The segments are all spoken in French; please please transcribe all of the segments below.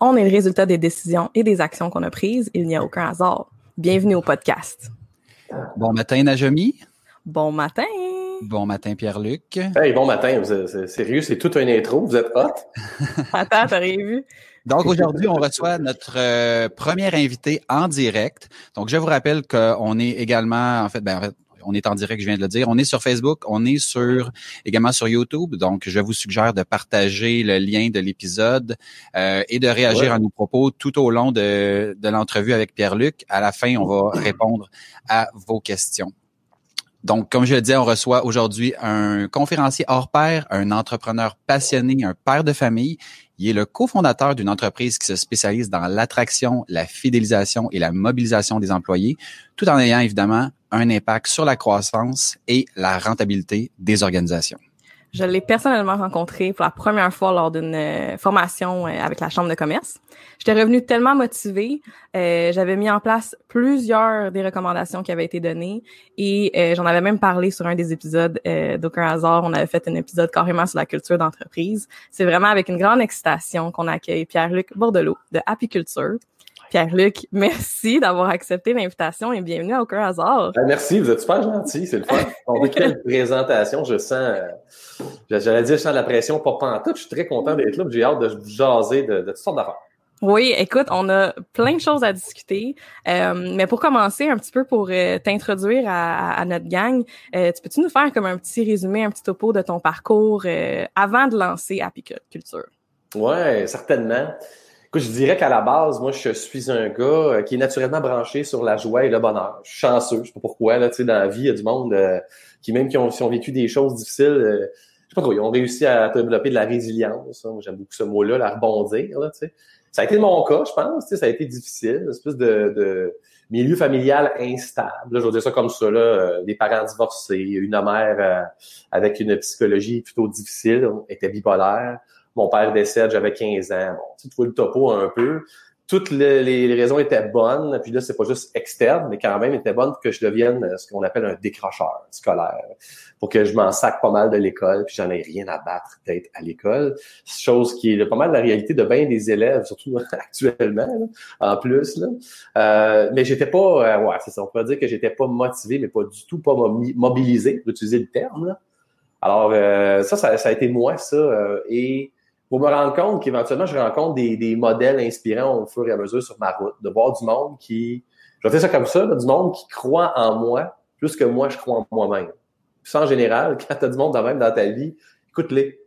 On est le résultat des décisions et des actions qu'on a prises. Il n'y a aucun hasard. Bienvenue au podcast. Bon matin, Najomi. Bon matin. Bon matin, Pierre-Luc. Hey, bon matin. Vous êtes- c'est sérieux, c'est tout un intro. Vous êtes hot. Attends, t'as rien vu? Donc aujourd'hui, on reçoit notre euh, premier invité en direct. Donc je vous rappelle qu'on est également, en fait, ben, en fait, on est en direct, je viens de le dire. On est sur Facebook, on est sur également sur YouTube. Donc je vous suggère de partager le lien de l'épisode euh, et de réagir Ouais. à nos propos tout au long de, de l'entrevue avec Pierre-Luc. À la fin, on va répondre à vos questions. Donc, comme je le disais, on reçoit aujourd'hui un conférencier hors pair, un entrepreneur passionné, un père de famille. Il est le cofondateur d'une entreprise qui se spécialise dans l'attraction, la fidélisation et la mobilisation des employés, tout en ayant évidemment un impact sur la croissance et la rentabilité des organisations. Je l'ai personnellement rencontré pour la première fois lors d'une euh, formation euh, avec la Chambre de commerce. J'étais revenue tellement motivée. euh, J'avais mis en place plusieurs des recommandations qui avaient été données et j'en avais même parlé sur un des épisodes d'Aucun hasard. On avait fait un épisode carrément sur la culture d'entreprise. C'est vraiment avec une grande excitation qu'on accueille Pierre-Luc Bordelot de Happy Culture. Pierre-Luc, merci d'avoir accepté l'invitation et bienvenue à Aucun hasard. Ben, merci, vous êtes super gentil. C'est le fun. On dit quelle présentation. Je sens, euh, j'allais dire, je sens de la pression, pas pantoute. Je suis très content d'être là. J'ai hâte de vous jaser de, de toutes sortes d'affaires. Oui, écoute, on a plein de choses à discuter. Euh, mais pour commencer, un petit peu pour euh, t'introduire à, notre gang, euh, tu peux-tu nous faire comme un petit résumé, un petit topo de ton parcours avant de lancer Happy Culture? Ouais, certainement. Je dirais qu'à la base, moi, je suis un gars euh, qui est naturellement branché sur la joie et le bonheur. Je suis chanceux, je sais pas pourquoi, là, tu sais, dans la vie, il y a du monde euh, qui, même qui ont, ont vécu des choses difficiles, euh, je sais pas trop, ils ont réussi à développer de la résilience. hein. J'aime beaucoup ce mot-là, la rebondir, là, tu sais. Ça a été mon cas, je pense, tu sais, ça a été difficile, une espèce de, de milieu familial instable. Je vais dire ça comme ça, là, euh, des parents divorcés, une mère avec une psychologie plutôt difficile, était bipolaire. Mon père décède, j'avais 15 ans. Bon, tu vois le topo un peu. Toutes les, les raisons étaient bonnes, puis là, c'est pas juste externe, mais quand même étaient bonnes pour que je devienne euh, ce qu'on appelle un décrocheur scolaire. Pour que je m'en sac pas mal de l'école, puis j'en ai rien à battre peut-être à l'école. Chose qui est pas mal la réalité de bien des élèves, surtout actuellement, là, en plus. Là. Euh, mais j'étais pas, euh, ouais, c'est ça, on peut dire que j'étais pas motivé, mais pas du tout pas mobi- mobilisé, pour utiliser le terme. Là. Alors, euh, ça, ça, ça a été moi, ça. euh, et pour me rendre compte qu'éventuellement, je rencontre des, des modèles inspirants au fur et à mesure sur ma route, de voir du monde qui, je dire ça comme ça, là, du monde qui croit en moi plus que moi, je crois en moi-même. Ça, en général, quand tu as du monde de même dans ta vie, écoute-les.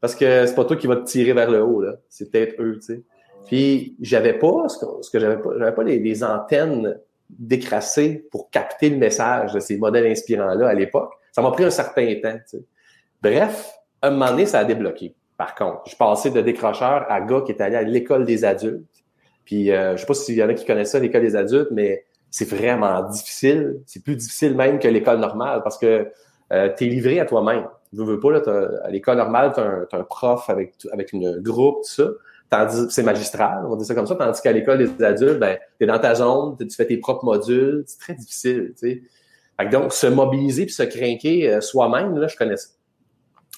Parce que c'est pas toi qui va te tirer vers le haut, là. C'est peut-être eux, tu sais. Puis j'avais pas, ce que, j'avais pas, j'avais pas les, les antennes décrassées pour capter le message de ces modèles inspirants-là à l'époque. Ça m'a pris un certain temps, tu sais. Bref, un moment donné, ça a débloqué. Par contre, je passais de décrocheur à gars qui est allé à l'école des adultes. Puis, euh, je sais pas s'il y en a qui connaissent ça, l'école des adultes, mais c'est vraiment difficile. C'est plus difficile même que l'école normale parce que euh, tu es livré à toi-même. Tu veux pas, là, à l'école normale, tu as, un prof avec, avec une groupe, tout ça. Tandis c'est magistral, on dire ça comme ça. Tandis qu'à l'école des adultes, ben, tu es dans ta zone, tu fais tes propres modules. C'est très difficile, tu donc, se mobiliser puis se craquer euh, soi-même, là, je connais ça.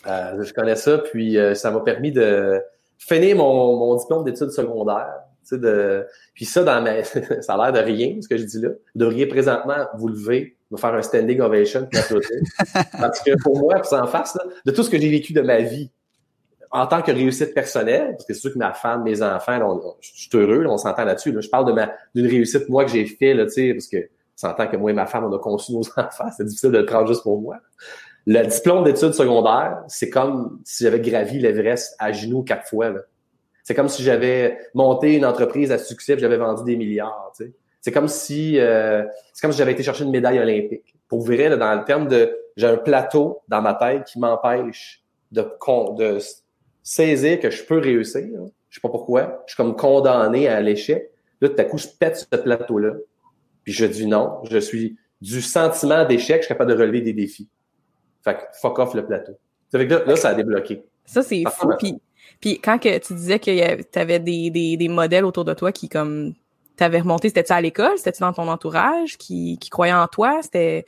Euh, je connais ça, puis euh, ça m'a permis de finir mon, mon diplôme d'études secondaires. Tu sais, de... Puis ça, dans ma... ça a l'air de rien, ce que je dis là. Vous devriez présentement vous lever, me faire un standing ovation, m'applaudir. Parce que pour moi, puis ça en face, là, de tout ce que j'ai vécu de ma vie, en tant que réussite personnelle, parce que c'est sûr que ma femme, mes enfants, là, on- je suis heureux, là, on s'entend là-dessus. là. Je parle de ma d'une réussite moi que j'ai fait, là, tu sais, parce que s'entend que moi et ma femme, on a conçu nos enfants, c'est difficile de le prendre juste pour moi. Le diplôme d'études secondaires, c'est comme si j'avais gravi l'Everest à genoux quatre fois. C'est comme si j'avais monté une entreprise à succès et j'avais vendu des milliards. C'est comme si euh, c'est comme si j'avais été chercher une médaille olympique. Pour vrai, là, dans le terme de j'ai un plateau dans ma tête qui m'empêche de, de saisir que je peux réussir. Je sais pas pourquoi. Je suis comme condamné à l'échec. Là, tout à coup, je pète ce plateau-là. Puis je dis non. Je suis du sentiment d'échec, je suis capable de relever des défis. Fait que fuck off le plateau. Ça là, là, ça a débloqué. Ça, c'est fou. Puis, puis quand que tu disais que tu avais des, des, des modèles autour de toi qui, comme, t'avais remonté, c'était-tu à l'école? C'était-tu dans ton entourage qui, qui croyait en toi? C'était...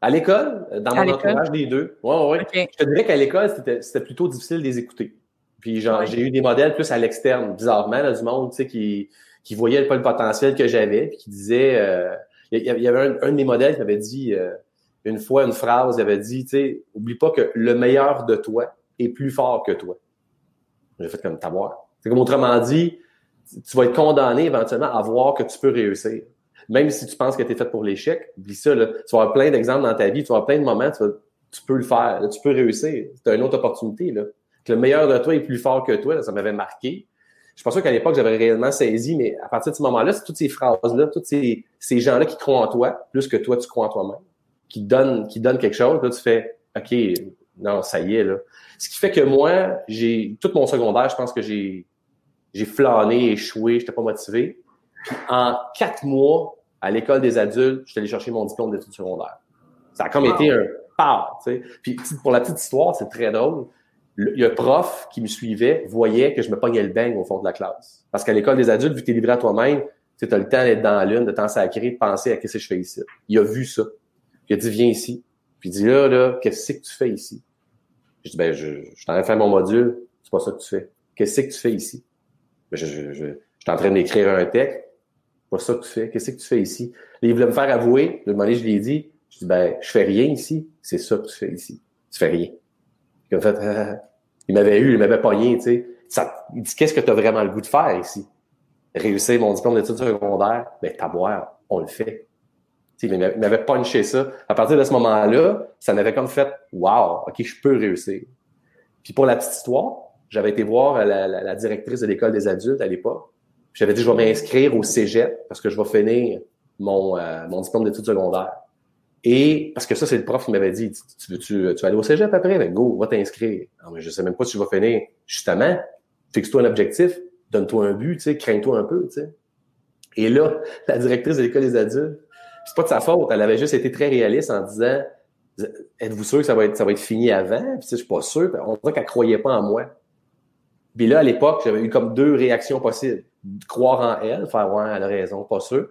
À l'école, dans mon entourage, les deux. Ouais, ouais. Je te dirais qu'à l'école, c'était plutôt difficile de les écouter. Puis genre, j'ai eu des modèles plus à l'externe, bizarrement, là, du monde, tu sais, qui, qui voyait pas le potentiel que j'avais, puis qui disait... Euh, il y, avait un, un, de mes modèles qui m'avait dit euh, une fois une phrase, il avait dit, tu sais, oublie pas que le meilleur de toi est plus fort que toi. J'ai fait comme t'avoir. C'est comme autrement dit, tu vas être condamné éventuellement à voir que tu peux réussir. Même si tu penses que tu es fait pour l'échec, oublie ça, là. tu vas avoir plein d'exemples dans ta vie, tu vas avoir plein de moments, tu, tu peux le faire, tu peux réussir. Tu as une autre opportunité. Là. Que le meilleur de toi est plus fort que toi, ça m'avait marqué. Je pense qu'à l'époque, j'avais réellement saisi, mais à partir de ce moment-là, c'est toutes ces phrases-là, tous ces gens-là qui croient en toi, plus que toi, tu crois en toi-même, qui donnent, qui donnent quelque chose, là, tu fais OK, non, ça y est, là. Ce qui fait que moi, j'ai tout mon secondaire, je pense que j'ai j'ai flâné, échoué, j'étais pas motivé. Puis en quatre mois, à l'école des adultes, je suis allé chercher mon diplôme d'études secondaires. Ça a comme été un pas, tu sais. Puis pour la petite histoire, c'est très drôle. il y a un prof qui me suivait, voyait que je me pognais le bang au fond de la classe. Parce qu'à l'école des adultes, vu que tu es livré à toi-même, tu as le temps d'être dans la lune, de t'en sacrer, de penser à qu'est-ce que je fais ici. Il a vu ça. Il a dit, viens ici. Puis il dit, là, là, qu'est-ce que tu fais ici? Je dis, ben, je, je suis en train de faire mon module. C'est pas ça que tu fais. Qu'est-ce que tu fais ici? Ben, je, je, je, suis en train d'écrire un texte. Pas ça que tu fais. Qu'est-ce que tu fais ici? Là, il voulait me faire avouer. Le moment je lui ai dit, je dis, ben, je fais rien ici. C'est ça que tu fais ici. Tu fais rien. Il, fait, il m'avait eu, il m'avait pogné, tu sais. Il dit, qu'est-ce que tu as vraiment le goût de faire ici? Réussir mon diplôme d'études secondaires, ben, t'aboire, on le fait. Il m'avait punché ça. À partir de ce moment-là, ça m'avait comme fait Wow, OK, je peux réussir. Puis pour la petite histoire, j'avais été voir la, directrice de l'école des adultes à l'époque. J'avais dit je vais m'inscrire au Cégep parce que je vais finir mon, euh, mon diplôme d'études secondaires. Et parce que ça, c'est le prof qui m'avait dit Tu veux vas aller au Cégep après? Ben go, va t'inscrire. Non, mais je sais même pas si tu vas finir. Justement, fixe-toi un objectif, donne-toi un but, crains-toi un peu. Et là, la directrice de l'école des adultes, c'est pas de sa faute. Elle avait juste été très réaliste en disant Êtes-vous sûr que ça va être, fini avant? Puis je suis pas sûr. On dirait qu'elle croyait pas en moi. Puis là, à l'époque, j'avais eu comme deux réactions possibles. Croire en elle, faire ouais, elle a raison, pas sûr.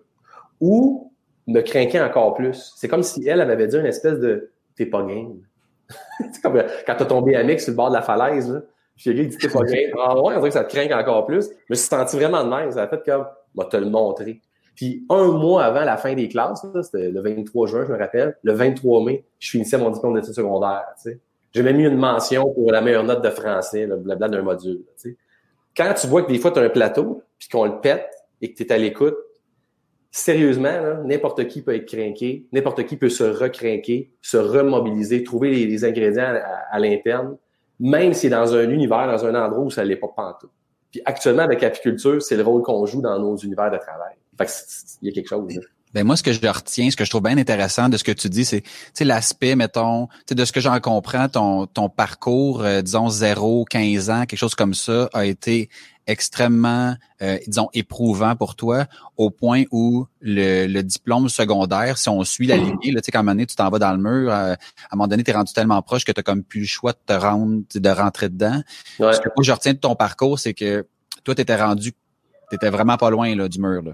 Ou me craquer encore plus. C'est comme si elle, elle m'avait dit une espèce de t'es pas game. c'est comme quand t'as tombé à mix sur le bord de la falaise, là. Il dit t'es pas game. Ah ouais, on dirait que ça te craint encore plus. Je me suis senti vraiment de même. Ça a fait comme, va te le montrer. Puis un mois avant la fin des classes, c'était le 23 juin, je me rappelle, le 23 mai, je finissais mon diplôme d'études secondaires. J'ai même eu une mention pour la meilleure note de français, le blabla d'un module. Quand tu vois que des fois, tu as un plateau, puis qu'on le pète et que tu es à l'écoute, sérieusement, n'importe qui peut être craqué, n'importe qui peut se recrinquer, se remobiliser, trouver les, ingrédients à, l'interne, même si c'est dans un univers, dans un endroit où ça l'est pas pantoute. Puis actuellement, avec l'apiculture, c'est le rôle qu'on joue dans nos univers de travail. Fait il y a quelque chose. Là. Ben moi, ce que je retiens, ce que je trouve bien intéressant de ce que tu dis, c'est l'aspect, mettons, de ce que j'en comprends, ton, ton parcours, euh, disons, 0, 15 ans, quelque chose comme ça, a été extrêmement, euh, disons, éprouvant pour toi, au point où le, le diplôme secondaire, si on suit la lignée, là, tu sais, quand un moment donné, tu t'en vas dans le mur, euh, à un moment donné, tu es rendu tellement proche que tu comme plus le choix de te rendre, de rentrer dedans. Ce que moi, je retiens de ton parcours, c'est que toi, tu étais rendu, tu étais vraiment pas loin là, du mur. Là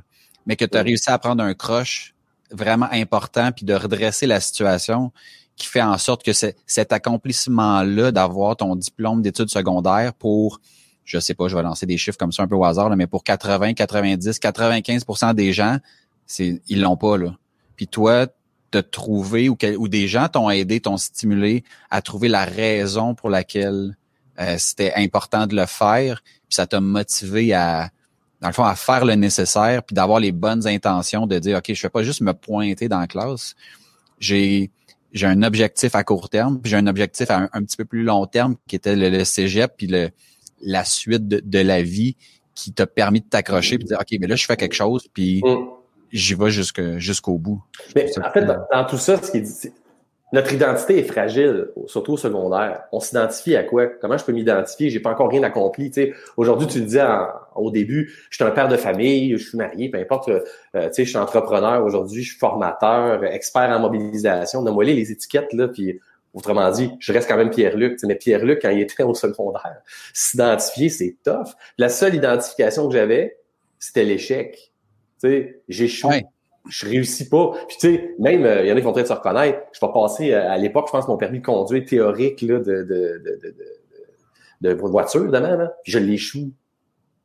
mais que tu as réussi à prendre un croche vraiment important puis de redresser la situation qui fait en sorte que cet accomplissement-là d'avoir ton diplôme d'études secondaires pour, je sais pas, je vais lancer des chiffres comme ça un peu au hasard, mais pour 80, 90, 95% des gens, c'est ils l'ont pas là. Puis toi, te trouver ou, ou des gens t'ont aidé, t'ont stimulé à trouver la raison pour laquelle euh, c'était important de le faire, puis ça t'a motivé à dans le fond, à faire le nécessaire, puis d'avoir les bonnes intentions de dire, OK, je fais pas juste me pointer dans la classe. J'ai j'ai un objectif à court terme, puis j'ai un objectif à un, petit peu plus long terme qui était le, cégep, puis le, la suite de, la vie qui t'a permis de t'accrocher puis de dire, OK, mais là, je fais quelque chose, puis mm. j'y vais jusqu'au bout. Mais en fait, dans, tout ça, ce qui est, notre identité est fragile, surtout au secondaire. On s'identifie à quoi? Comment je peux m'identifier? J'ai pas encore rien accompli. Aujourd'hui, tu disais au début, je suis un père de famille, je suis marié, peu importe. Euh, sais, je suis entrepreneur aujourd'hui, je suis formateur, expert en mobilisation. Donne-moi les étiquettes là, puis autrement dit, je reste quand même Pierre-Luc. Mais Pierre-Luc, quand il était au secondaire, s'identifier, c'est tough. La seule identification que j'avais, c'était l'échec. Tu sais, j'échoue je réussis pas. Puis tu sais, même, il y en a qui vont peut-être se reconnaître. Je vais passer, euh, à l'époque, je pense, mon permis de conduire théorique là, de, de, de, de, de voiture, évidemment, là, je l'échoue.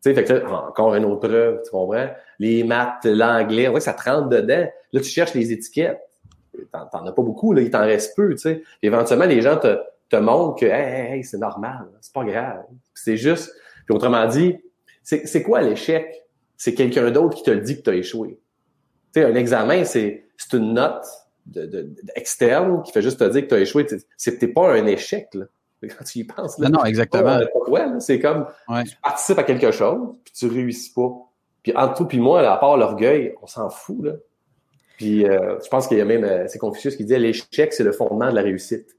Tu sais, fait que encore une autre preuve, tu comprends? Les maths, l'anglais, on voit que ça te rentre dedans. Là, tu cherches les étiquettes. T'en as pas beaucoup, là, il t'en reste peu, tu sais. Éventuellement, les gens te, te montrent que c'est normal, c'est pas grave. C'est juste. Puis autrement dit, c'est quoi l'échec? C'est quelqu'un d'autre qui te le dit que tu as échoué sais, un examen, c'est une note de, de, externe qui fait juste te dire que tu as échoué. C'était pas un échec, là. Quand tu y penses, là. Non, non, exactement. c'est comme, tu participes à quelque chose, puis tu réussis pas. Puis entre toi puis moi, à part l'orgueil, on s'en fout, là. Puis euh, je pense qu'il y a même, euh, c'est Confucius qui dit l'échec, c'est le fondement de la réussite.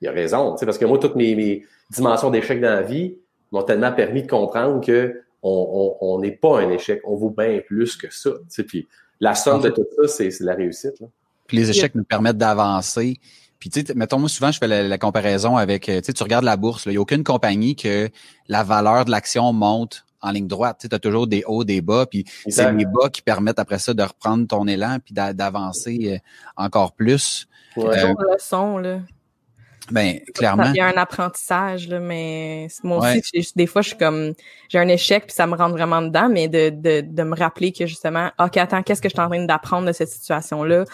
Il a raison, parce que moi, toutes mes, mes dimensions d'échec dans la vie m'ont tellement permis de comprendre que on n'est on, pas un échec, on vaut bien plus que ça. Puis la somme de tout ça, c'est la réussite. Là. Puis les échecs nous permettent d'avancer. Puis tu sais, mettons moi souvent je fais la, comparaison avec, euh, tu sais, tu regardes la bourse, il n'y a aucune compagnie que la valeur de l'action monte en ligne droite. Tu as toujours des hauts, des bas, puis c'est les bas qui permettent après ça de reprendre ton élan puis d'avancer euh, encore plus. Ouais. Euh, leçon, là. Ben, clairement. Il y a un apprentissage, là, mais moi aussi, des fois, je suis comme, j'ai un échec, puis ça me rentre vraiment dedans, mais de, de, de me rappeler que justement, OK, attends, qu'est-ce que je suis en train d'apprendre de cette situation-là?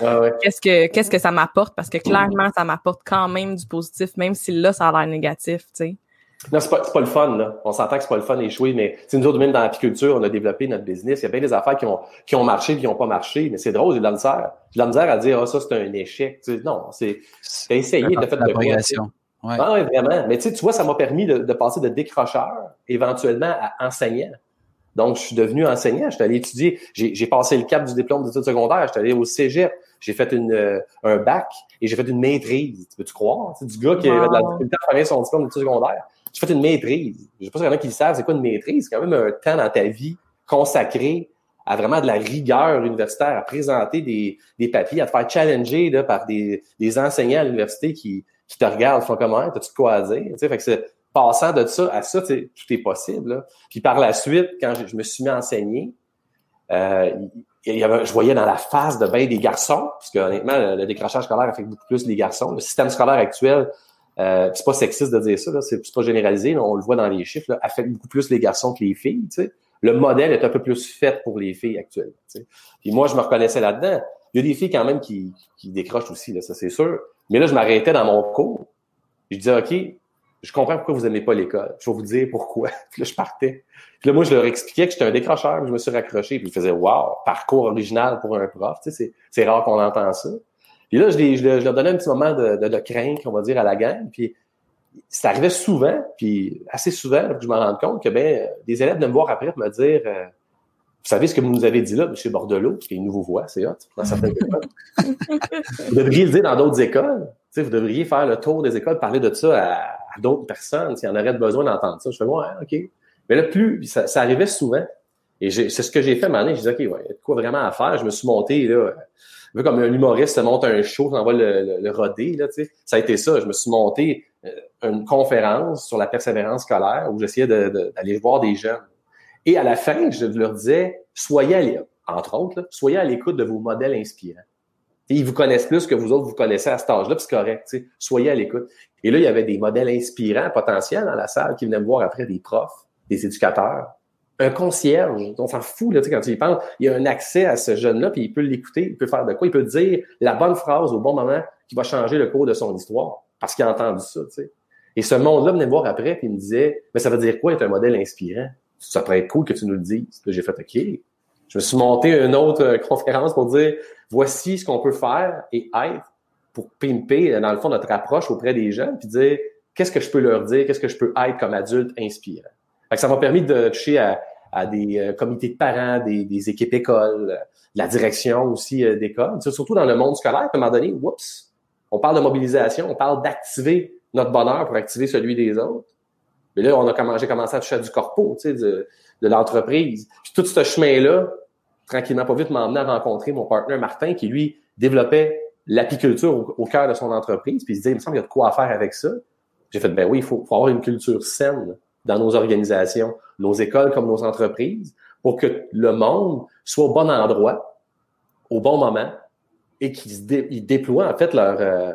Qu'est-ce que qu'est-ce que ça m'apporte? Parce que clairement, ça m'apporte quand même du positif, même si là, ça a l'air négatif, tu sais. Non, c'est pas, pas le fun, là. On s'entend que c'est pas le fun d'échouer, mais nous autres, même dans l'apiculture, on a développé notre business. Il y a bien des affaires qui ont, qui ont marché qui n'ont pas marché, mais c'est drôle, j'ai de la misère. J'ai de la misère à dire, ah, ça, c'est un échec. non, c'est, essayé de faire de progression. Ouais. Ah, oui, vraiment. Mais tu vois, ça m'a permis de, de, passer de décrocheur éventuellement à enseignant. Donc, je suis devenu enseignant. J'étais allé étudier. J'ai passé le cap du diplôme d'études secondaires. J'étais allé au cégep. J'ai fait une, euh, un bac et j'ai fait une maîtrise. Tu peux-tu croire? C'est du gars qui avait de la difficulté à faire son diplôme d'études secondaires. J'ai fait une maîtrise. Je sais pas si y en a qui le savent, c'est quoi une maîtrise? C'est quand même un temps dans ta vie consacré à vraiment de la rigueur universitaire, à présenter des, papiers, à te faire challenger par des, enseignants à l'université qui, te regardent, font comment, t'as-tu quoi à dire? fait que c'est passant de ça à ça, tout est possible. Puis par la suite, quand je, me suis mis à enseigner, euh, je voyais dans la face de bien des garçons, parce que honnêtement, le, le décrochage scolaire affecte beaucoup plus les garçons. Le système scolaire actuel euh, c'est pas sexiste de dire ça, là, c'est pas généralisé, on le voit dans les chiffres, là, affecte beaucoup plus les garçons que les filles. Le modèle est un peu plus fait pour les filles actuellement. sais. Puis moi, je me reconnaissais là-dedans. Il y a des filles quand même qui, qui décrochent aussi, là, ça c'est sûr. Mais là, je m'arrêtais dans mon cours. Je disais, OK, je comprends pourquoi vous aimez pas l'école. Je vais vous dire pourquoi. Puis là, je partais. Puis là, moi, je leur expliquais que j'étais un décrocheur, je me suis raccroché. Puis ils faisaient, wow, parcours original pour un prof. Tu c'est rare qu'on entend ça. Puis là, je, je, leur donnais un petit moment de, de, de crainte, on va dire, à la gang. Puis ça arrivait souvent, puis assez souvent, que je me rende compte que ben, des élèves de me voir après pour me dire euh, Vous savez ce que vous nous avez dit là, M. Bordelot, qui est une nouveau voix, c'est hot, dans certaines écoles. vous devriez le dire dans d'autres écoles. Tu sais, vous devriez faire le tour des écoles, parler de ça à, d'autres personnes, s'il y en aurait besoin d'entendre ça. Je fais Ouais, OK. Mais là, plus, ça, ça arrivait souvent. Et c'est ce que j'ai fait à un Je disais, OK, ouais, il y a quoi vraiment à faire. Je me suis monté, là, vu comme un humoriste se monte un show, on va le, le, roder, là, tu sais. Ça a été ça. Je me suis monté euh, une conférence sur la persévérance scolaire où j'essayais d'aller voir des jeunes. Et à la fin, je leur disais, soyez à entre autres, soyez à l'écoute de vos modèles inspirants. Ils vous connaissent plus que vous autres vous connaissez à cet âge-là, c'est correct. Soyez à l'écoute. Et là, il y avait des modèles inspirants potentiels dans la salle qui venaient me voir après des profs, des éducateurs, un concierge, on s'en fout, là, quand tu y penses, il y a un accès à ce jeune-là, puis il peut l'écouter, il peut faire de quoi, il peut dire la bonne phrase au bon moment qui va changer le cours de son histoire, parce qu'il a entendu ça. Et ce monde-là venait me voir après, puis il me disait, mais ça veut dire quoi être un modèle inspirant? ça pourrait être cool que tu nous le dises. J'ai fait OK. Je me suis monté une autre euh, conférence pour dire voici ce qu'on peut faire et être pour pimper, dans le fond, notre approche auprès des jeunes, puis dire qu'est-ce que je peux leur dire, qu'est-ce que je peux être comme adulte inspirant. Ça m'a permis de toucher à, des euh, comités de parents, des, équipes écoles, la direction aussi euh, d'école. Surtout dans le monde scolaire, à un moment donné, oups, on parle de mobilisation, on parle d'activer notre bonheur pour activer celui des autres. Mais là, on a commencé, commencé à toucher à du corpo, tu sais, de, de l'entreprise. Puis tout ce chemin-là, tranquillement, pas vite, m'a emmené à rencontrer mon partenaire Martin, qui lui développait l'apiculture au, cœur de son entreprise. Puis il se disait, il me semble qu'il y a de quoi faire avec ça. J'ai fait, ben oui, il faut, faut, avoir une culture saine dans nos organisations, nos écoles comme nos entreprises, pour que le monde soit au bon endroit, au bon moment, et qu'ils déploient en fait leur euh,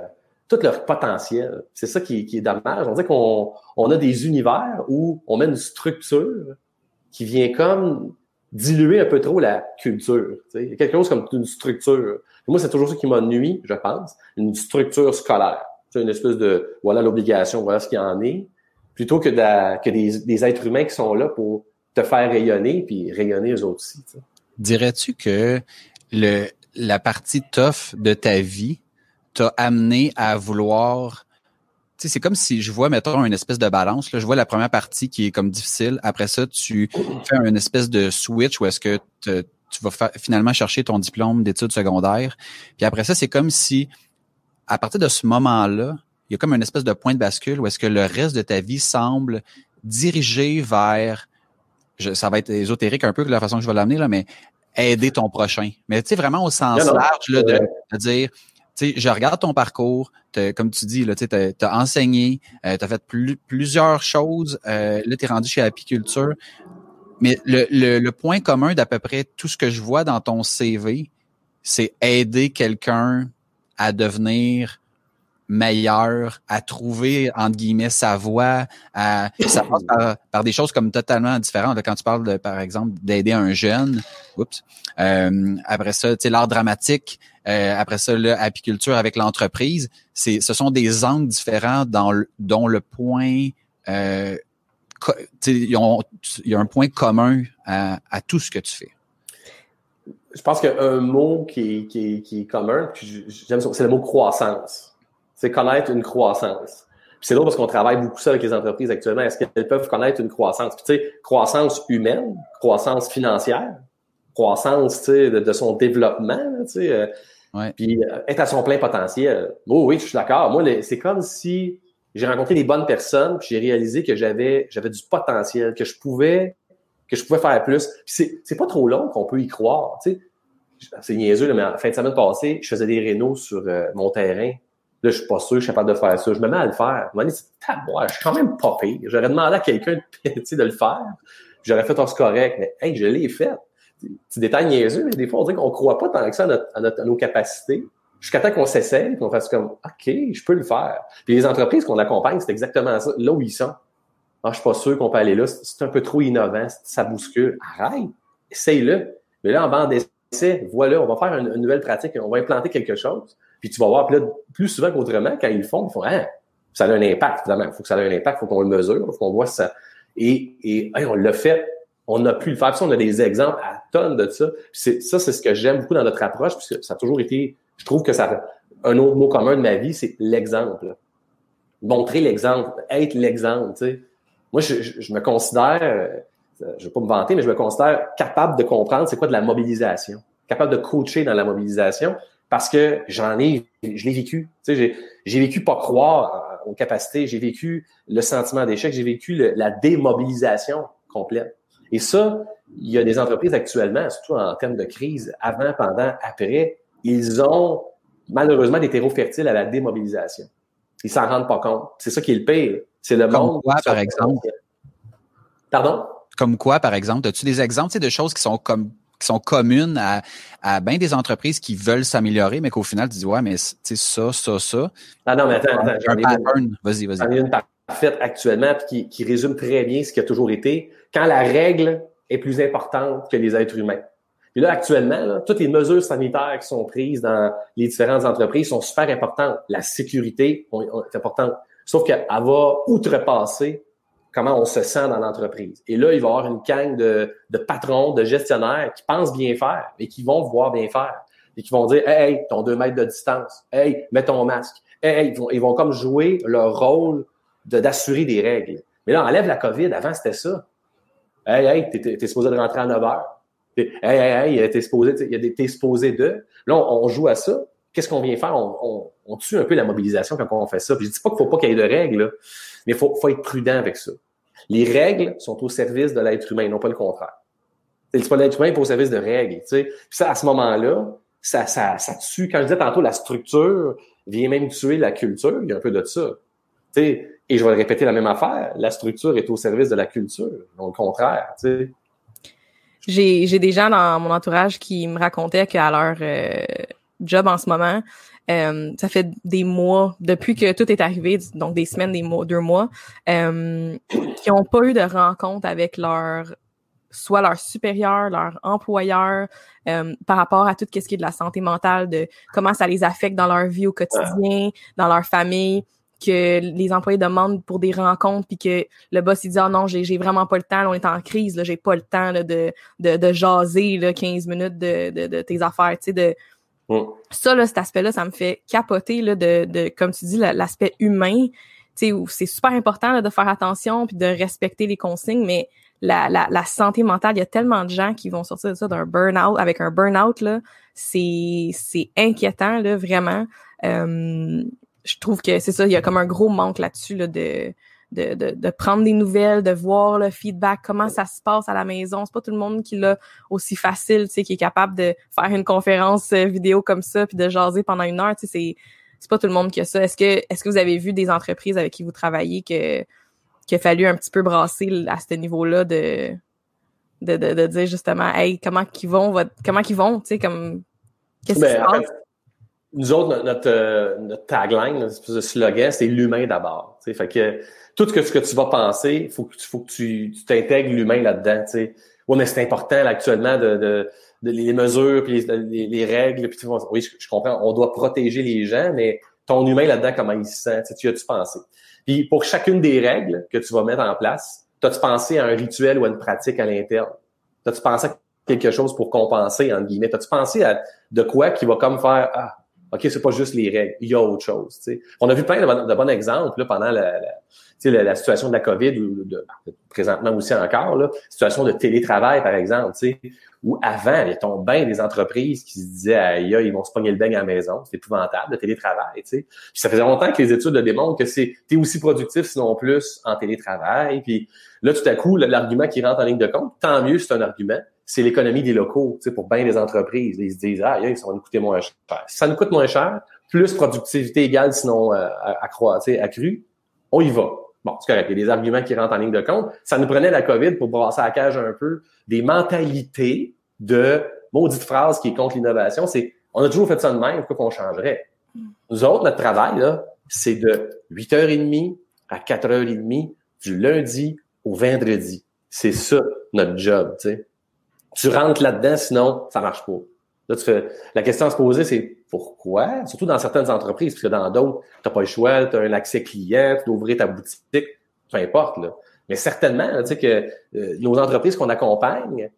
tout leur potentiel. C'est ça qui, est dommage. On dit qu'on on a des univers où on met une structure qui vient comme diluer un peu trop la culture. Il y a quelque chose comme une structure. moi, c'est toujours ça qui m'a nuit, je pense, une structure scolaire. Une espèce de voilà l'obligation, voilà ce qu'il en est, plutôt que, que des, des, êtres humains qui sont là pour te faire rayonner puis rayonner eux autres aussi. Dirais-tu que le, la partie tough de ta vie t'a amené à vouloir c'est comme si je vois, mettons, une espèce de balance. Là. Je vois la première partie qui est comme difficile. Après ça, tu fais une espèce de switch où est-ce que tu vas finalement chercher ton diplôme d'études secondaires. Puis après ça, c'est comme si, à partir de ce moment-là, il y a comme une espèce de point de bascule où est-ce que le reste de ta vie semble dirigé vers, ça va être ésotérique un peu la façon que je vais l'amener, là, mais aider ton prochain. Mais tu sais, vraiment au sens large là, de, de dire, sais, je regarde ton parcours, comme tu dis, tu as, enseigné, euh, tu as fait plusieurs choses, euh, là, tu es rendu chez Apiculture. Mais le, le, point commun d'à peu près tout ce que je vois dans ton CV, c'est aider quelqu'un à devenir meilleur, à trouver, entre guillemets, sa voie, à, ça passe par, des choses comme totalement différentes. Quand tu parles, de, par exemple, d'aider un jeune, oups, euh, après ça, tu sais, l'art dramatique, euh, après ça, l'apiculture avec l'entreprise, c'est, ce sont des angles différents dans dont le point, euh, il y a un point commun à, à, tout ce que tu fais. Je pense qu'un mot qui qui qui est commun, j'aime c'est le mot croissance. C'est connaître une croissance. c'est drôle parce qu'on travaille beaucoup ça avec les entreprises actuellement. Est-ce qu'elles peuvent connaître une croissance? Puis, tu sais, croissance humaine, croissance financière, croissance de, de son développement. Tu sais, euh, puis euh, être à son plein potentiel. Oh, oui, je suis d'accord. Moi, c'est comme si j'ai rencontré des bonnes personnes, puis j'ai réalisé que j'avais j'avais du potentiel, que je pouvais que je pouvais faire plus. Puis c'est pas trop long qu'on peut y croire. Tu sais, c'est niaiseux, mais en fin de semaine passée, je faisais des rénaux sur euh, mon terrain. Là, je suis pas sûr, je suis capable de faire ça. Je me mets à le faire. Je me dis, je suis quand même pas pire. J'aurais demandé à quelqu'un de, de le faire. J'aurais fait un correct, mais hey, je l'ai fait petit détail niaiseux, mais des fois, on dit qu'on croit pas tant que ça à, notre, nos capacités. Jusqu'à temps qu'on s'essaye, qu'on fasse comme, OK, je peux le faire. Puis les entreprises qu'on accompagne, c'est exactement ça, là où ils sont. Ah, je suis pas sûr qu'on peut aller là. C'est un peu trop innovant, ça bouscule. Arrête, essaye-le. Mais là, en bande d'essai, voilà, on va faire une, nouvelle pratique, on va implanter quelque chose. Puis tu vas voir, plus souvent qu'autrement, quand ils le font, ils font, ah, ça a un impact, évidemment. Il faut que ça ait un impact, il faut qu'on le mesure, il faut qu'on voit ça. Et, et on l'a fait on a pu le faire. Puis on a des exemples à tonnes de ça. Ça, c'est ce que j'aime beaucoup dans notre approche, puisque ça a toujours été, je trouve que ça un autre mot commun de ma vie, c'est l'exemple. Montrer l'exemple, être l'exemple. Moi, je, je, me considère, euh, je vais pas me vanter, mais je me considère capable de comprendre c'est quoi de la mobilisation, capable de coacher dans la mobilisation, parce que j'en ai, je l'ai vécu. Tu sais, j'ai vécu pas croire aux capacités, j'ai vécu le sentiment d'échec, j'ai vécu la démobilisation complète. Et ça, il y a des entreprises actuellement, surtout en termes de crise, avant, pendant, après, ils ont malheureusement des terreaux fertiles à la démobilisation. Ils s'en rendent pas compte. C'est ça qui est le pire. C'est le Comme Quoi, par exemple? Pardon? Comme quoi, par exemple? As-tu des exemples de choses qui sont comme qui sont communes à, à bien des entreprises qui veulent s'améliorer, mais qu'au final, tu dis, ouais, mais c'est ça, ça, ça. Ah non, mais attends, attends. Un pattern. Vas-y, vas-y. J'en ai une parfaite actuellement, puis qui, qui résume très bien ce qui a toujours été quand la règle est plus importante que les êtres humains. Puis là, actuellement, toutes les mesures sanitaires qui sont prises dans les différentes entreprises sont super importantes. La sécurité est importante. Sauf qu'elle va outrepasser comment on se sent dans l'entreprise. Et là, il va y avoir une gang de, de patrons, de gestionnaires qui pensent bien faire et qui vont voir bien faire. Et qui vont dire, hey, hey ton deux mètres de distance. Hey, mets ton masque. Hey, ils, vont, ils vont comme jouer leur rôle de, d'assurer des règles. Mais là, enlève la COVID. Avant, c'était ça. Hey, hey, t'es, t'es supposé de rentrer à 9 heures. Hey, hey, hey, t'es supposé, supposé de. Là, on, joue à ça. Qu'est-ce qu'on vient faire? On, on, on, tue un peu la mobilisation quand on fait ça. Puis je dis pas qu'il faut pas qu'il y ait de règles, là, mais il faut, faut être prudent avec ça. Les règles sont au service de l'être humain, non pas le contraire. C'est l'être humain qui est au service de règles. Tu sais. Ça, à ce moment-là, ça, ça, ça tue. Quand je disais tantôt, la structure vient même tuer la culture. Il y a un peu de ça. Tu sais, et je vais répéter la même affaire. La structure est au service de la culture, non le contraire. Tu sais. J'ai, j'ai des gens dans mon entourage qui me racontaient qu'à leur euh, job en ce moment, euh, ça fait des mois depuis que tout est arrivé, donc des semaines, des mois, deux mois, euh, qui n'ont pas eu de rencontre avec leur soit leur supérieur, leur employeur, euh, par rapport à tout ce qui est de la santé mentale, de comment ça les affecte dans leur vie au quotidien, dans leur famille, que les employés demandent pour des rencontres, puis que le boss il dit ah non j'ai vraiment pas le temps, on est en crise, là j'ai pas le temps là, de, de, de jaser là, 15 minutes de, de, de tes affaires, tu sais de ça, là, cet aspect-là, ça me fait capoter là, de, de comme tu dis, l'aspect humain. c'est super important de faire attention puis de respecter les consignes, mais la, la, la, santé mentale, il y a tellement de gens qui vont sortir de ça d'un burn-out. Avec un burn-out, là, c'est, c'est inquiétant, là, vraiment. Euh, je trouve que c'est ça, il y a comme un gros manque là-dessus là, de, de, de, de, prendre des nouvelles, de voir le feedback, comment ça se passe à la maison. C'est pas tout le monde qui l'a aussi facile, tu sais, qui est capable de faire une conférence euh, vidéo comme ça puis de jaser pendant une heure. Tu sais, c'est c'est pas tout le monde qui a ça. Est-ce que est-ce que vous avez vu des entreprises avec qui vous travaillez que qu'il a fallu un petit peu brasser à ce niveau-là de de, de, de dire justement, hey, comment qu'ils vont, comment qu'ils vont, tu sais, comme qu'est-ce qui se ben, passe? nous autres, notre, euh, notre, tagline, notre slogan, c'est l'humain d'abord. Fait que tout ce que, tu vas penser, faut que, faut que tu t'intègres l'humain là-dedans. Oui, mais c'est important là, actuellement de, de, de, les mesures, puis les, les, règles. Puis, oui, je, comprends, on doit protéger les gens, mais ton humain là-dedans, comment il se sent? Tu as-tu pensé? Puis pour chacune des règles que tu vas mettre en place, as-tu pensé à un rituel ou à une pratique à l'interne? As-tu pensé à quelque chose pour compenser, entre guillemets? As-tu pensé à de quoi qui va comme faire Ah, OK, c'est pas juste les règles, il y a autre chose. On a vu plein de, bons exemples là, pendant la, la, la, situation de la COVID, ou de, présentement aussi encore, là, situation de télétravail, par exemple, où avant, il y a bien des entreprises qui se disaient aïe, ils vont se pogner le beigne à la maison, c'est épouvantable, le télétravail. Puis ça faisait longtemps que les études le démontrent que c'est es aussi productif, sinon plus, en télétravail. Puis là, tout à coup, l'argument qui rentre en ligne de compte, tant mieux, c'est un argument c'est l'économie des locaux, tu sais, pour bien des entreprises. Ils se disent, ah, ça va nous coûter moins cher. Si ça nous coûte moins cher, plus productivité égale, sinon euh, accrue, accrue, on y va. Bon, c'est correct, il y a des arguments qui rentrent en ligne de compte. Ça nous prenait la COVID pour brasser la cage un peu des mentalités de maudite phrase qui est contre l'innovation. C'est, on a toujours fait ça de même, pourquoi qu'on changerait? Nous autres, notre travail, là, c'est de 8h30 à 4h30 du lundi au vendredi. C'est ça, notre job, tu sais tu rentres là-dedans, sinon, ça marche pas. Là, la question à se poser, c'est pourquoi? Surtout dans certaines entreprises, parce que dans d'autres, tu n'as pas le choix, tu as un accès client, tu dois ouvrir ta boutique, peu importe. Là. Mais certainement, tu sais que euh, nos entreprises qu'on accompagne,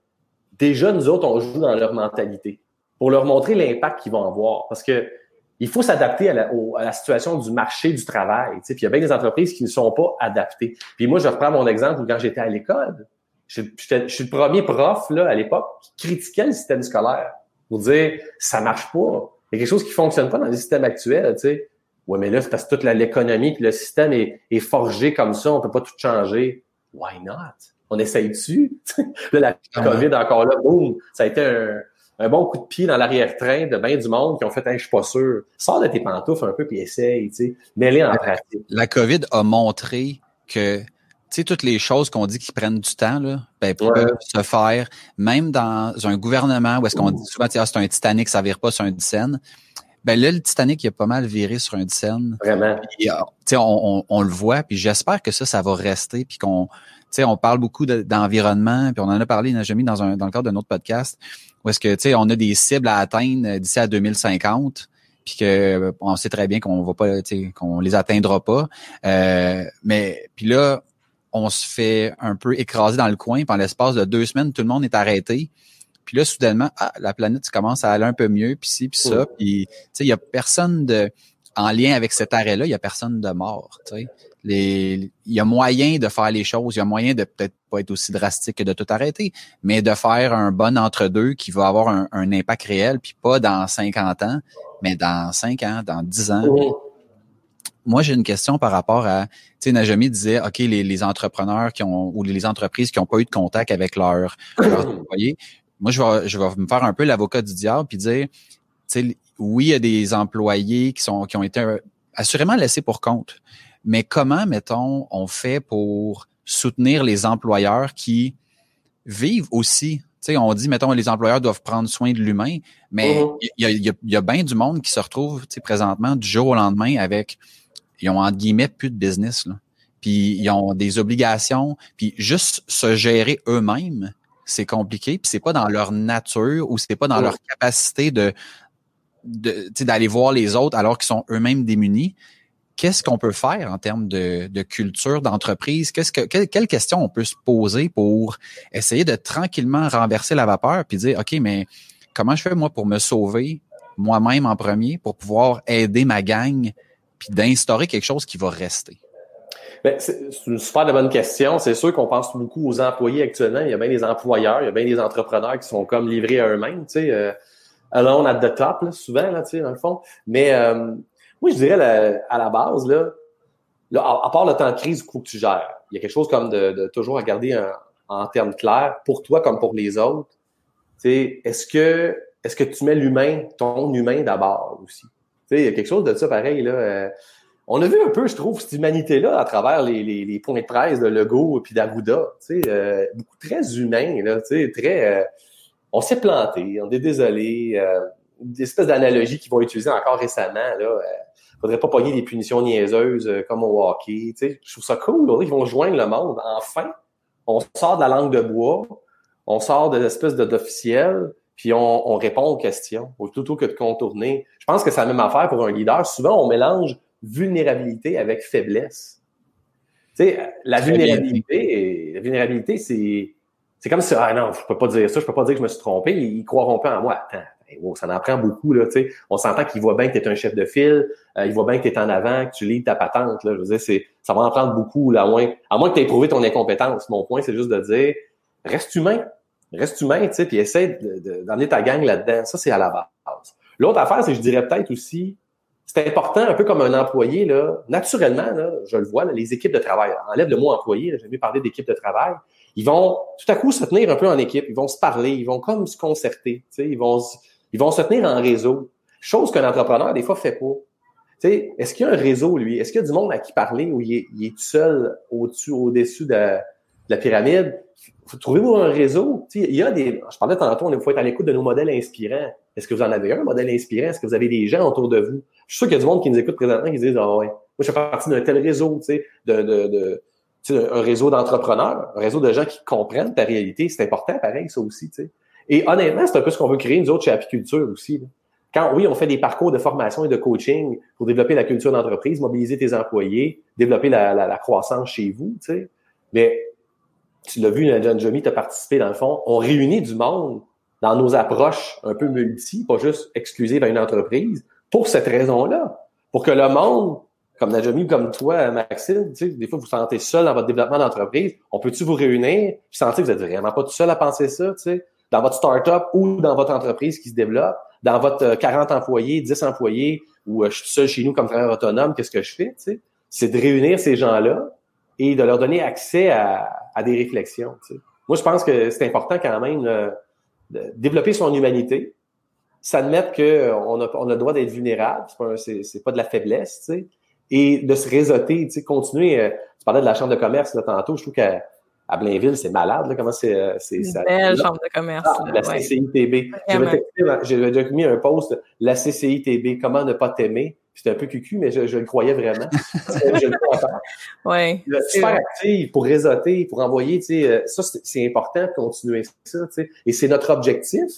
déjà, nous autres, on joue dans leur mentalité pour leur montrer l'impact qu'ils vont avoir. Parce que il faut s'adapter à la, à la, situation du marché du travail. Tu sais. Puis il y a bien des entreprises qui ne sont pas adaptées. Puis moi, je reprends mon exemple quand j'étais à l'école. Je, suis le premier prof là, à l'époque qui critiquait le système scolaire pour dire ça marche pas. Il y a quelque chose qui fonctionne pas dans le système actuel, tu sais. Ouais, mais là, c'est parce que toute l'économie puis le système est, est, forgé comme ça, on peut pas tout changer. Why not? On essaye dessus. là, la ah COVID encore là, boum, ça a été un, un bon coup de pied dans l'arrière-train de bien du monde qui ont fait un je suis pas sûr. Sors de tes pantoufles un peu puis essaye, tu sais. Mets-les en pratique. La COVID a montré que sais, toutes les choses qu'on dit qui prennent du temps, là, ben, peuvent se faire, même dans un gouvernement où est-ce qu'on dit souvent, ah, c'est un Titanic, ça vire pas sur un Dicen. Ben là, le Titanic, il a pas mal viré sur un Dicen. Vraiment. Euh, on, on, le voit, puis j'espère que ça, ça va rester, puis qu'on, on parle beaucoup d'environnement, puis on en a parlé, mis dans, un, dans le cadre d'un autre podcast, où est-ce que, tu sais, on a des cibles à atteindre d'ici à 2050 puis que on sait très bien qu'on va pas, qu'on les atteindra pas. Euh, mais puis là, on se fait un peu écraser dans le coin. Puis en l'espace de deux semaines, tout le monde est arrêté. Puis là, soudainement, ah, la planète commence à aller un peu mieux, puis ci, puis ça. Puis, tu sais, il y a personne de... En lien avec cet arrêt-là, il y a personne de mort, tu sais. Les, il y a moyen de faire les choses, il y a moyen de peut-être pas être aussi drastique que de tout arrêter, mais de faire un bon entre-deux qui va avoir un, un, impact réel, puis pas dans 50 ans, mais dans 5 ans, dans 10 ans. Moi, j'ai une question par rapport à, tu sais, Najami disait, OK, les, les, entrepreneurs qui ont, ou les entreprises qui n'ont pas eu de contact avec leurs employés, moi, je vais, je vais me faire un peu l'avocat du diable puis dire, tu sais, oui, il y a des employés qui sont, qui ont été euh, assurément laissés pour compte. Mais comment, mettons, on fait pour soutenir les employeurs qui vivent aussi? Tu sais, on dit, mettons, les employeurs doivent prendre soin de l'humain, mais mm-hmm. il y, a, y, a, y a bien du monde qui se retrouve, tu sais, présentement, du jour au lendemain avec, ils ont, entre guillemets, plus de business, là. Puis ils ont des obligations, puis juste se gérer eux-mêmes, c'est compliqué, puis c'est pas dans leur nature ou c'est pas dans leur capacité de d'aller voir les autres alors qu'ils sont eux-mêmes démunis. Qu'est-ce qu'on peut faire en termes de, de culture d'entreprise? Qu'est-ce que quelles quelle questions on peut se poser pour essayer de tranquillement renverser la vapeur puis dire OK, mais comment je fais moi pour me sauver moi-même en premier pour pouvoir aider ma gang d'instaurer quelque chose qui va rester? Ben, c'est une super bonne question. C'est sûr qu'on pense beaucoup aux employés actuellement. Il y a bien des employeurs, il y a bien des entrepreneurs qui sont comme livrés à eux-mêmes, tu sais, euh, alone at the top, là, souvent, là, tu sais, dans le fond. Mais euh, oui, je dirais à la base, là, à, part le temps de crise, coup que tu gères, il y a quelque chose comme de, toujours regarder en termes clairs, pour toi comme pour les autres. Tu sais, est-ce que est-ce que tu mets l'humain, ton humain d'abord aussi? Tu sais, il y a quelque chose de ça pareil, là. Euh, on a vu un peu, je trouve, cette humanité-là à travers les, les, les, points de presse de Lego et d'Arruda. Tu sais, euh, beaucoup très humain, là, tu sais, très. Euh, on s'est planté, on est désolé. Euh, des espèces d'analogies qu'ils vont utiliser encore récemment. Là, euh, faudrait pas pogner des punitions niaiseuses euh, comme au hockey. Tu sais, je trouve ça cool. Là, ils vont joindre le monde. Enfin, on sort de la langue de bois, on sort de l'espèce d'officiel, puis on, on, répond aux questions, plutôt que de contourner. Je pense que c'est la même affaire pour un leader. Souvent, on mélange vulnérabilité avec faiblesse. Tu sais, la vulnérabilité, la vulnérabilité, c'est, c'est comme si, ah non, je peux pas dire ça, je peux pas dire que je me suis trompé, ils croiront pas en moi. Attends, ben, ça en prend beaucoup, là, tu sais. On s'entend qu'il voit bien que tu es un chef de file, euh, il voit bien que tu es en avant, que tu lis ta patente, là. Je veux dire, c'est, ça va en prendre beaucoup, là, à moins, à moins que tu aies prouvé ton incompétence. Mon point, c'est juste de dire, reste humain. Reste humain, tu sais, puis essaie d'emmener ta gang là-dedans. Ça, c'est à la base. L'autre affaire, c'est, je dirais peut-être aussi, c'est important, un peu comme un employé, là, naturellement, là, je le vois, les équipes de travail. Enlève le mot employé, j'ai mieux parler d'équipe de travail. Ils vont tout à coup se tenir un peu en équipe, ils vont se parler, ils vont comme se concerter, ils vont, ils vont se tenir en réseau. Chose qu'un entrepreneur, des fois, fait pas. Est-ce qu'il y a un réseau, lui? Est-ce qu'il y a du monde à qui parler ou il est, il est seul au-dessus de, la pyramide? Trouvez-vous un réseau? il y a des. Je parlais tantôt, il faut être à l'écoute de nos modèles inspirants. Est-ce que vous en avez un modèle inspirant? Est-ce que vous avez des gens autour de vous? Je suis sûr qu'il y a du monde qui nous écoute présentement qui disent Ah ouais, moi je fais partie d'un tel réseau, tu sais, de, de, de un réseau d'entrepreneurs, un réseau de gens qui comprennent ta réalité. C'est important, pareil, ça aussi, tu sais. Et honnêtement, c'est un peu ce qu'on veut créer, nous autres, chez Apiculture aussi. Quand, oui, on fait des parcours de formation et de coaching pour développer la culture d'entreprise, mobiliser tes employés, développer la, la, la croissance chez vous, tu sais. Mais tu l'as vu, John Jomi, tu as participé dans le fond, on réunit du monde dans nos approches un peu multi, pas juste exclusives à une entreprise, pour cette raison-là. Pour que le monde, comme Najami comme toi, Maxime, tu sais, des fois, vous vous sentez seul dans votre développement d'entreprise. On peut-tu vous réunir? Puis sentir que vous êtes vraiment pas tout seul à penser ça, tu sais, dans votre start-up ou dans votre entreprise qui se développe, dans votre 40 euh, employés, 10 employés, ou euh, je suis seul chez nous comme travailleur autonome, qu'est-ce que je fais, tu sais? C'est de réunir ces gens-là et de leur donner accès à, à des réflexions. Moi, je pense que c'est important quand même euh, de développer son humanité, s'admettre qu'on a, on a le droit d'être vulnérable, c'est pas, c'est, pas de la faiblesse, tu sais, et de se réseauter, tu sais, continuer. Euh, tu parlais de la chambre de commerce là, tantôt, je trouve qu'à à Blainville, c'est malade, là, comment c'est... Euh, c'est belle chambre de commerce. Ah, la CCITB. J'ai déjà mis un post, la CCITB, comment ne pas t'aimer? C'était un peu cucu, mais je, je le croyais vraiment. je le crois ouais, super actif pour réseauter, pour envoyer, tu sais, euh, ça, c'est important de continuer ça, tu sais. Et c'est notre objectif,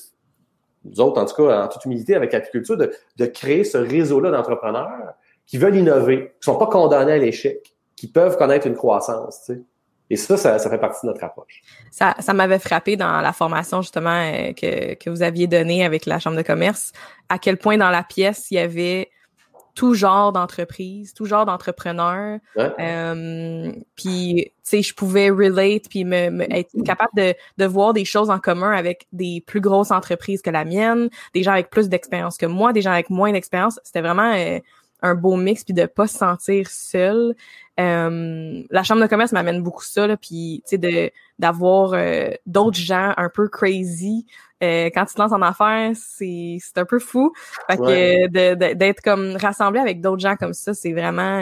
nous autres, en tout cas, en toute humilité, avec Apiculture, de, de créer ce réseau-là d'entrepreneurs qui veulent innover, qui sont pas condamnés à l'échec, qui peuvent connaître une croissance, tu sais. Et ça, ça, fait partie de notre approche. Ça, ça m'avait frappé dans la formation justement euh, que, que vous aviez donnée avec la Chambre de commerce, à quel point dans la pièce, il y avait tout genre d'entreprise, tout genre d'entrepreneur. Euh, puis, tu sais, je pouvais relate puis me, être capable de, de voir des choses en commun avec des plus grosses entreprises que la mienne, des gens avec plus d'expérience que moi, des gens avec moins d'expérience. C'était vraiment euh, un beau mix puis de pas se sentir seul. Euh, la chambre de commerce m'amène beaucoup ça, là, puis tu sais de d'avoir euh, d'autres gens un peu crazy euh, quand tu te lances en affaires, c'est c'est un peu fou. Fait que d'être comme rassemblé avec d'autres gens comme ça, c'est vraiment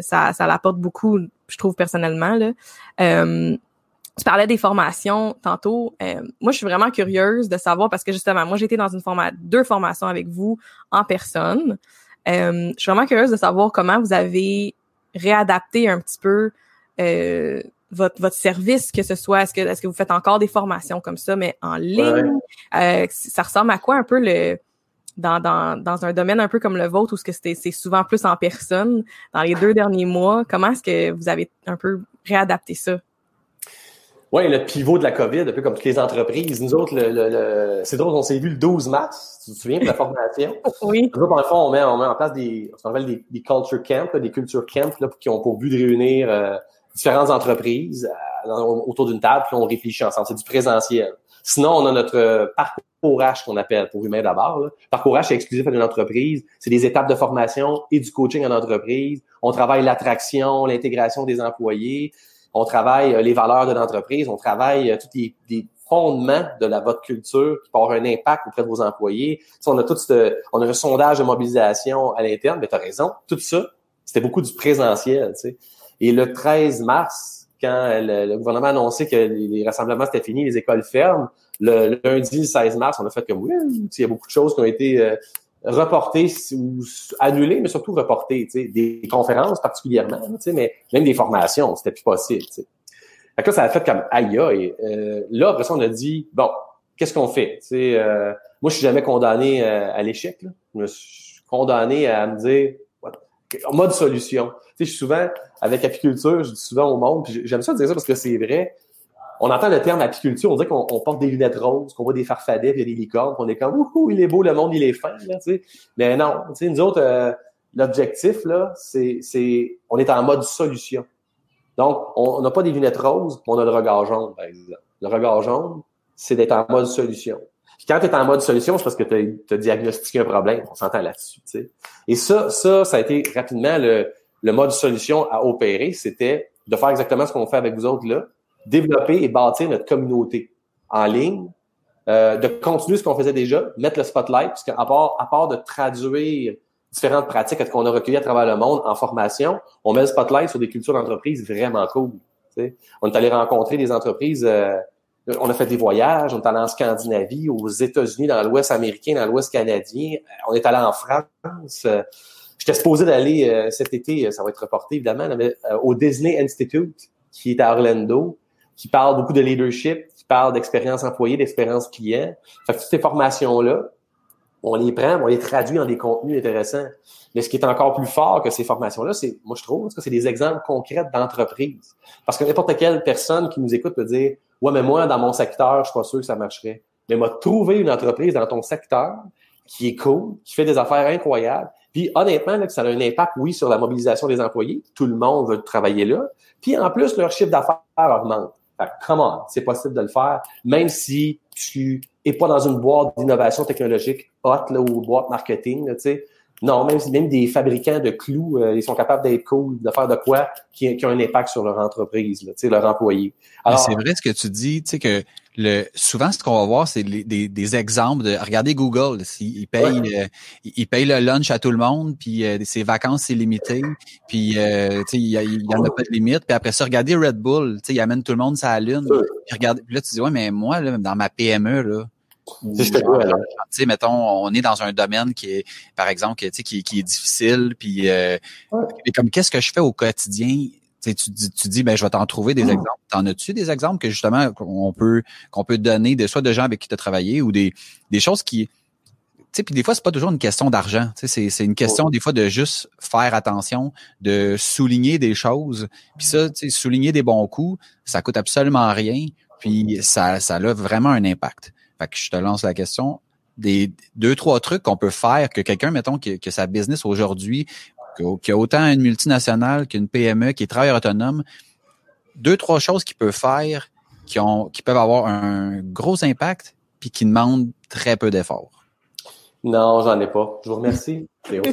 ça ça l'apporte beaucoup, je trouve personnellement là. tu parlais des formations tantôt. moi, je suis vraiment curieuse de savoir parce que justement, moi, été dans une forma deux formations avec vous en personne. je suis vraiment curieuse de savoir comment vous avez réadapter un petit peu euh, votre, votre service, que ce soit, est-ce que, est-ce que vous faites encore des formations comme ça, mais en ligne? Euh, ça ressemble à quoi un peu le dans, dans, dans un domaine un peu comme le vôtre où ce que c'est souvent plus en personne dans les deux derniers mois? Comment est-ce que vous avez un peu réadapté ça? Oui, le pivot de la COVID, un peu comme toutes les entreprises. Nous autres, le, le, c'est drôle, on s'est vu le 12 mars, tu te souviens de la formation? oui. Nous autres, dans le fond, on met, on met en place des, on des culture camps, des culture camps là, qui ont pour but de réunir euh, différentes entreprises euh, autour d'une table, puis on réfléchit ensemble. C'est du présentiel. Sinon, on a notre euh, parcours H qu'on appelle pour humain d'abord. Parcours H, c'est exclusif à une entreprise. C'est des étapes de formation et du coaching en entreprise. On travaille l'attraction, l'intégration des employés on travaille euh, les valeurs de l'entreprise, on travaille tous les, fondements de la votre culture qui peut avoir un impact auprès de vos employés. on a tout ce, on a sondage de mobilisation à l'interne, mais tu as raison, tout ça, c'était beaucoup du présentiel. Tu. Et le 13 mars, quand le, gouvernement a annoncé que les, rassemblements c'était fini, les écoles ferment, le, lundi, le 16 mars, on a fait comme oui, il y a beaucoup de choses qui ont été euh, reporter ou annuler, mais surtout sais, des conférences particulièrement, mais même des formations, c'était plus possible. Tu sais. Fait que là, ça a fait comme aïe aïe. Euh, là, après ça, on a dit bon, qu'est-ce qu'on fait? Euh, moi, je suis jamais condamné euh, à l'échec. Je me suis condamné à me dire en mode solution. Tu sais, je suis souvent avec apiculture, je dis souvent au monde, puis j'aime ça dire ça parce que c'est vrai on entend le terme apiculture, on dirait qu'on porte des lunettes roses, qu'on voit des farfadets, puis des licornes, qu'on est comme ouh, il est beau, le monde, il est fin, là, tu sais. Mais non, tu sais, nous autres, euh, l'objectif, là, c'est, c'est, on est en mode solution. Donc, on n'a pas des lunettes roses, on a le regard jaune, par exemple. Le regard jaune, c'est d'être en mode solution. Puis quand tu es en mode solution, c'est parce que tu as, diagnostiqué un problème. On s'entend là-dessus. Et ça, ça, ça a été rapidement le, le mode solution à opérer. C'était de faire exactement ce qu'on fait avec vous autres là, développer et bâtir notre communauté en ligne, euh, de continuer ce qu'on faisait déjà, mettre le spotlight, puisqu'à part, à part de traduire différentes pratiques qu'on a recueillies à travers le monde en formation, on met le spotlight sur des cultures d'entreprise vraiment cool. On est allé rencontrer des entreprises, euh, on a fait des voyages, on est allé en Scandinavie, aux États-Unis, dans l'Ouest américain, dans l'Ouest canadien, euh, on est allé en France. J'étais supposé d'aller cet été, ça va être reporté évidemment, au Disney Institute, qui est à Orlando qui parle beaucoup de leadership, qui parle d'expérience employée, d'expérience client. Fait que toutes ces formations-là, on les prend, on les traduit en des contenus intéressants. Mais ce qui est encore plus fort que ces formations-là, c'est, moi je trouve, c'est des exemples concrets d'entreprise. Parce que n'importe quelle personne qui nous écoute peut dire, ouais, mais moi, dans mon secteur, je suis pas sûr que ça marcherait. Mais m'a trouvé une entreprise dans ton secteur qui est cool, qui fait des affaires incroyables. Puis honnêtement, là, ça a un impact, oui, sur la mobilisation des employés. Tout le monde veut travailler là. Puis en plus, leur chiffre d'affaires augmente. Fait comment c'est possible de le faire, même si tu es pas dans une boîte d'innovation technologique hot là, ou boîte marketing, tu sais. Non, même, même des fabricants de clous, euh, ils sont capables d'être cool, de faire de quoi qui, qui a un impact sur leur entreprise, là, leurs employés. Alors, c'est vrai ce que tu dis, tu sais que le souvent ce qu'on va voir, c'est des, des, exemples de regardez Google, s'il paye euh, il paye le lunch à tout le monde, puis euh, ses vacances c'est limité, puis euh, il y, y, en a pas de limite. Puis après ça, regardez Red Bull, tu sais, il amène tout le monde sa lune. Puis regarde, là tu dis ouais mais moi là, dans ma PME là, tu sais, mettons, on est dans un domaine qui est, par exemple, qui, qui, qui est difficile, puis euh, comme qu'est-ce que je fais au quotidien? Tu, dis, tu dis, ben, je vais t'en trouver des mmh. exemples. T'en as-tu des exemples que justement qu'on peut qu'on peut donner, de soit de gens avec qui tu as travaillé ou des, des choses qui sais, puis des fois, c'est pas toujours une question d'argent. C'est, c'est une question des fois de juste faire attention, de souligner des choses. Puis ça, souligner des bons coups, ça coûte absolument rien. Puis ça, ça a vraiment un impact. Que je te lance la question. Des deux, trois trucs qu'on peut faire que quelqu'un, mettons, que, que sa business aujourd'hui, qui a autant une multinationale qu'une PME, qui est travailleur autonome, deux, trois choses qu'il peut faire qui ont, qui peuvent avoir un gros impact puis qui demandent très peu d'efforts. Non, j'en ai pas. Je vous remercie. C'est haut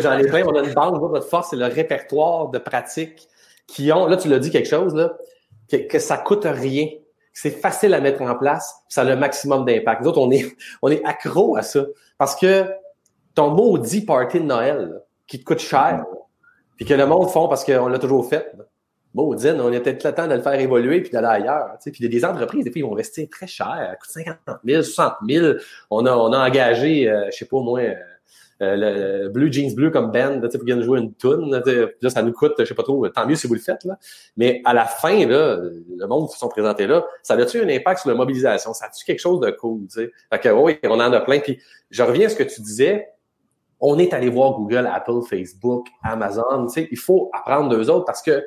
j'en ai plein. On a une banque. Votre force, c'est le répertoire de pratiques qui ont, là, tu l'as dit quelque chose, là, que, que ça coûte rien. C'est facile à mettre en place. Ça a le maximum d'impact. Nous autres, on est, on est accro à ça. Parce que ton maudit party de Noël, qui te coûte cher, puis que le monde font parce qu'on l'a toujours fait, Maudine, on a peut-être le temps de le faire évoluer puis d'aller ailleurs. Puis il y a des entreprises, des fois, ils vont rester très chers, ça coûte 50 000, 60 000. On a, on a engagé, euh, je sais pas moi, euh, le Blue Jeans Bleu comme band, sais, pour jouer une tune. Là, ça nous coûte, je sais pas trop, tant mieux si vous le faites. Là. Mais à la fin, là, le monde qui sont présentés là, ça a-tu un impact sur la mobilisation? Ça a-tu quelque chose de cool? Fait que oui, on en a plein. Puis je reviens à ce que tu disais. On est allé voir Google, Apple, Facebook, Amazon. Tu sais, il faut apprendre d'eux autres parce que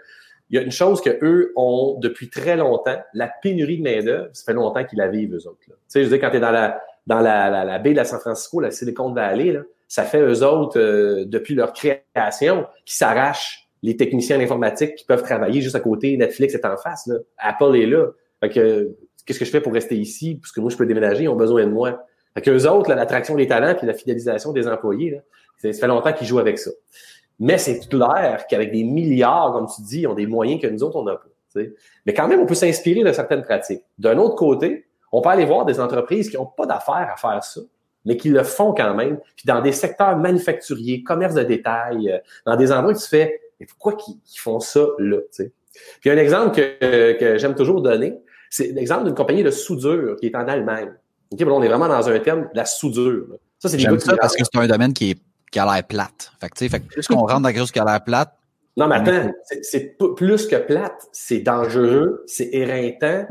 il y a une chose que eux ont depuis très longtemps, la pénurie de main-d'œuvre, ça fait longtemps qu'ils la vivent, eux autres. Tu sais, je veux dire, quand tu es dans la dans la, la, baie de la San Francisco, la Silicon Valley, là, ça fait eux autres, euh, depuis leur création, qui s'arrachent les techniciens d'informatique qui peuvent travailler juste à côté. Netflix est en face. Là. Apple est là. Fait que qu'est-ce que je fais pour rester ici? Parce que moi, je peux déménager, ils ont besoin de moi. Fait que eux autres, l'attraction des talents et la fidélisation des employés, là, ça fait longtemps qu'ils jouent avec ça. Mais c'est clair qu'avec des milliards, comme tu dis, ils ont des moyens que nous autres, on n'a pas. Mais quand même, on peut s'inspirer de certaines pratiques. D'un autre côté, on peut aller voir des entreprises qui n'ont pas d'affaires à faire ça, mais qui le font quand même. Puis dans des secteurs manufacturiers, commerce de détail, euh, dans des endroits où tu fais, mais pourquoi qu'ils font ça là? sais? Puis un exemple que, que j'aime toujours donner, c'est l'exemple d'une compagnie de soudure qui est en Allemagne. OK, bon, on est vraiment dans un terme de la soudure. Ça, c'est des ça parce que c'est un domaine qui est qui a l'air plate. Fait que, tu sais, fait que plus qu'on rentre dans quelque chose qui a l'air plate. Non, mais attends, c'est plus que plate, c'est dangereux, c'est éreintant,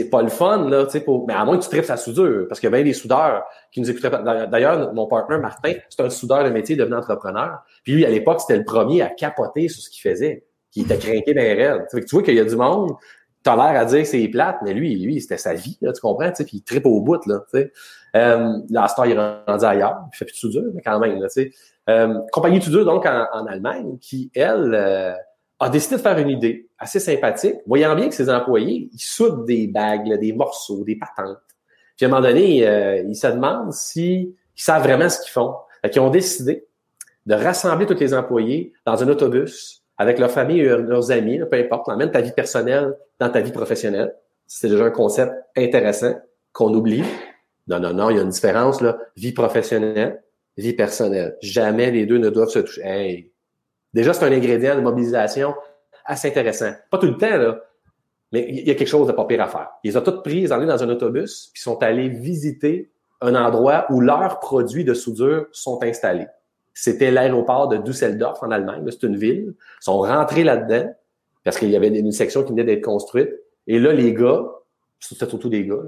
c'est pas le fun, là, tu sais, pour... mais à moins que tu tripes sa soudure, parce qu'il y a bien des soudeurs qui nous écouteraient. D'ailleurs, mon partenaire Martin, c'est un soudeur de métier devenu entrepreneur. Puis lui, à l'époque, c'était le premier à capoter sur ce qu'il faisait, qui était craqué dans les. Tu vois qu'il y a du monde, t'as l'air à dire que c'est plate, mais lui, lui, c'était sa vie, là, tu comprends, tu sais, puis il tripe au bout, là, tu sais. Euh, Star, il est rendu ailleurs, il fait plus de soudure, mais quand même, là, tu sais. Euh, compagnie soudure, donc, en, en, Allemagne, qui, elle, euh, a décidé de faire une idée assez sympathique, voyant bien que ses employés, ils soudent des bagues, des morceaux, des patentes. Puis à un moment donné, euh, ils se demandent si savent vraiment ce qu'ils font. Fait ils ont décidé de rassembler tous les employés dans un autobus avec leur famille et leurs amis, peu importe, même ta vie personnelle dans ta vie professionnelle. C'est déjà un concept intéressant qu'on oublie. Non, non, non, il y a une différence, là. Vie professionnelle, vie personnelle. Jamais les deux ne doivent se toucher. Hey. Déjà, c'est un ingrédient de mobilisation assez intéressant. Pas tout le temps, là. Mais il y a quelque chose de pas pire à faire. Ils ont tous pris, ils ont dans un autobus, puis sont allés visiter un endroit où leurs produits de soudure sont installés. C'était l'aéroport de Düsseldorf en Allemagne. C'est une ville. Ils sont rentrés là-dedans parce qu'il y avait une section qui venait d'être construite. Et là, les gars, c'était surtout des gars,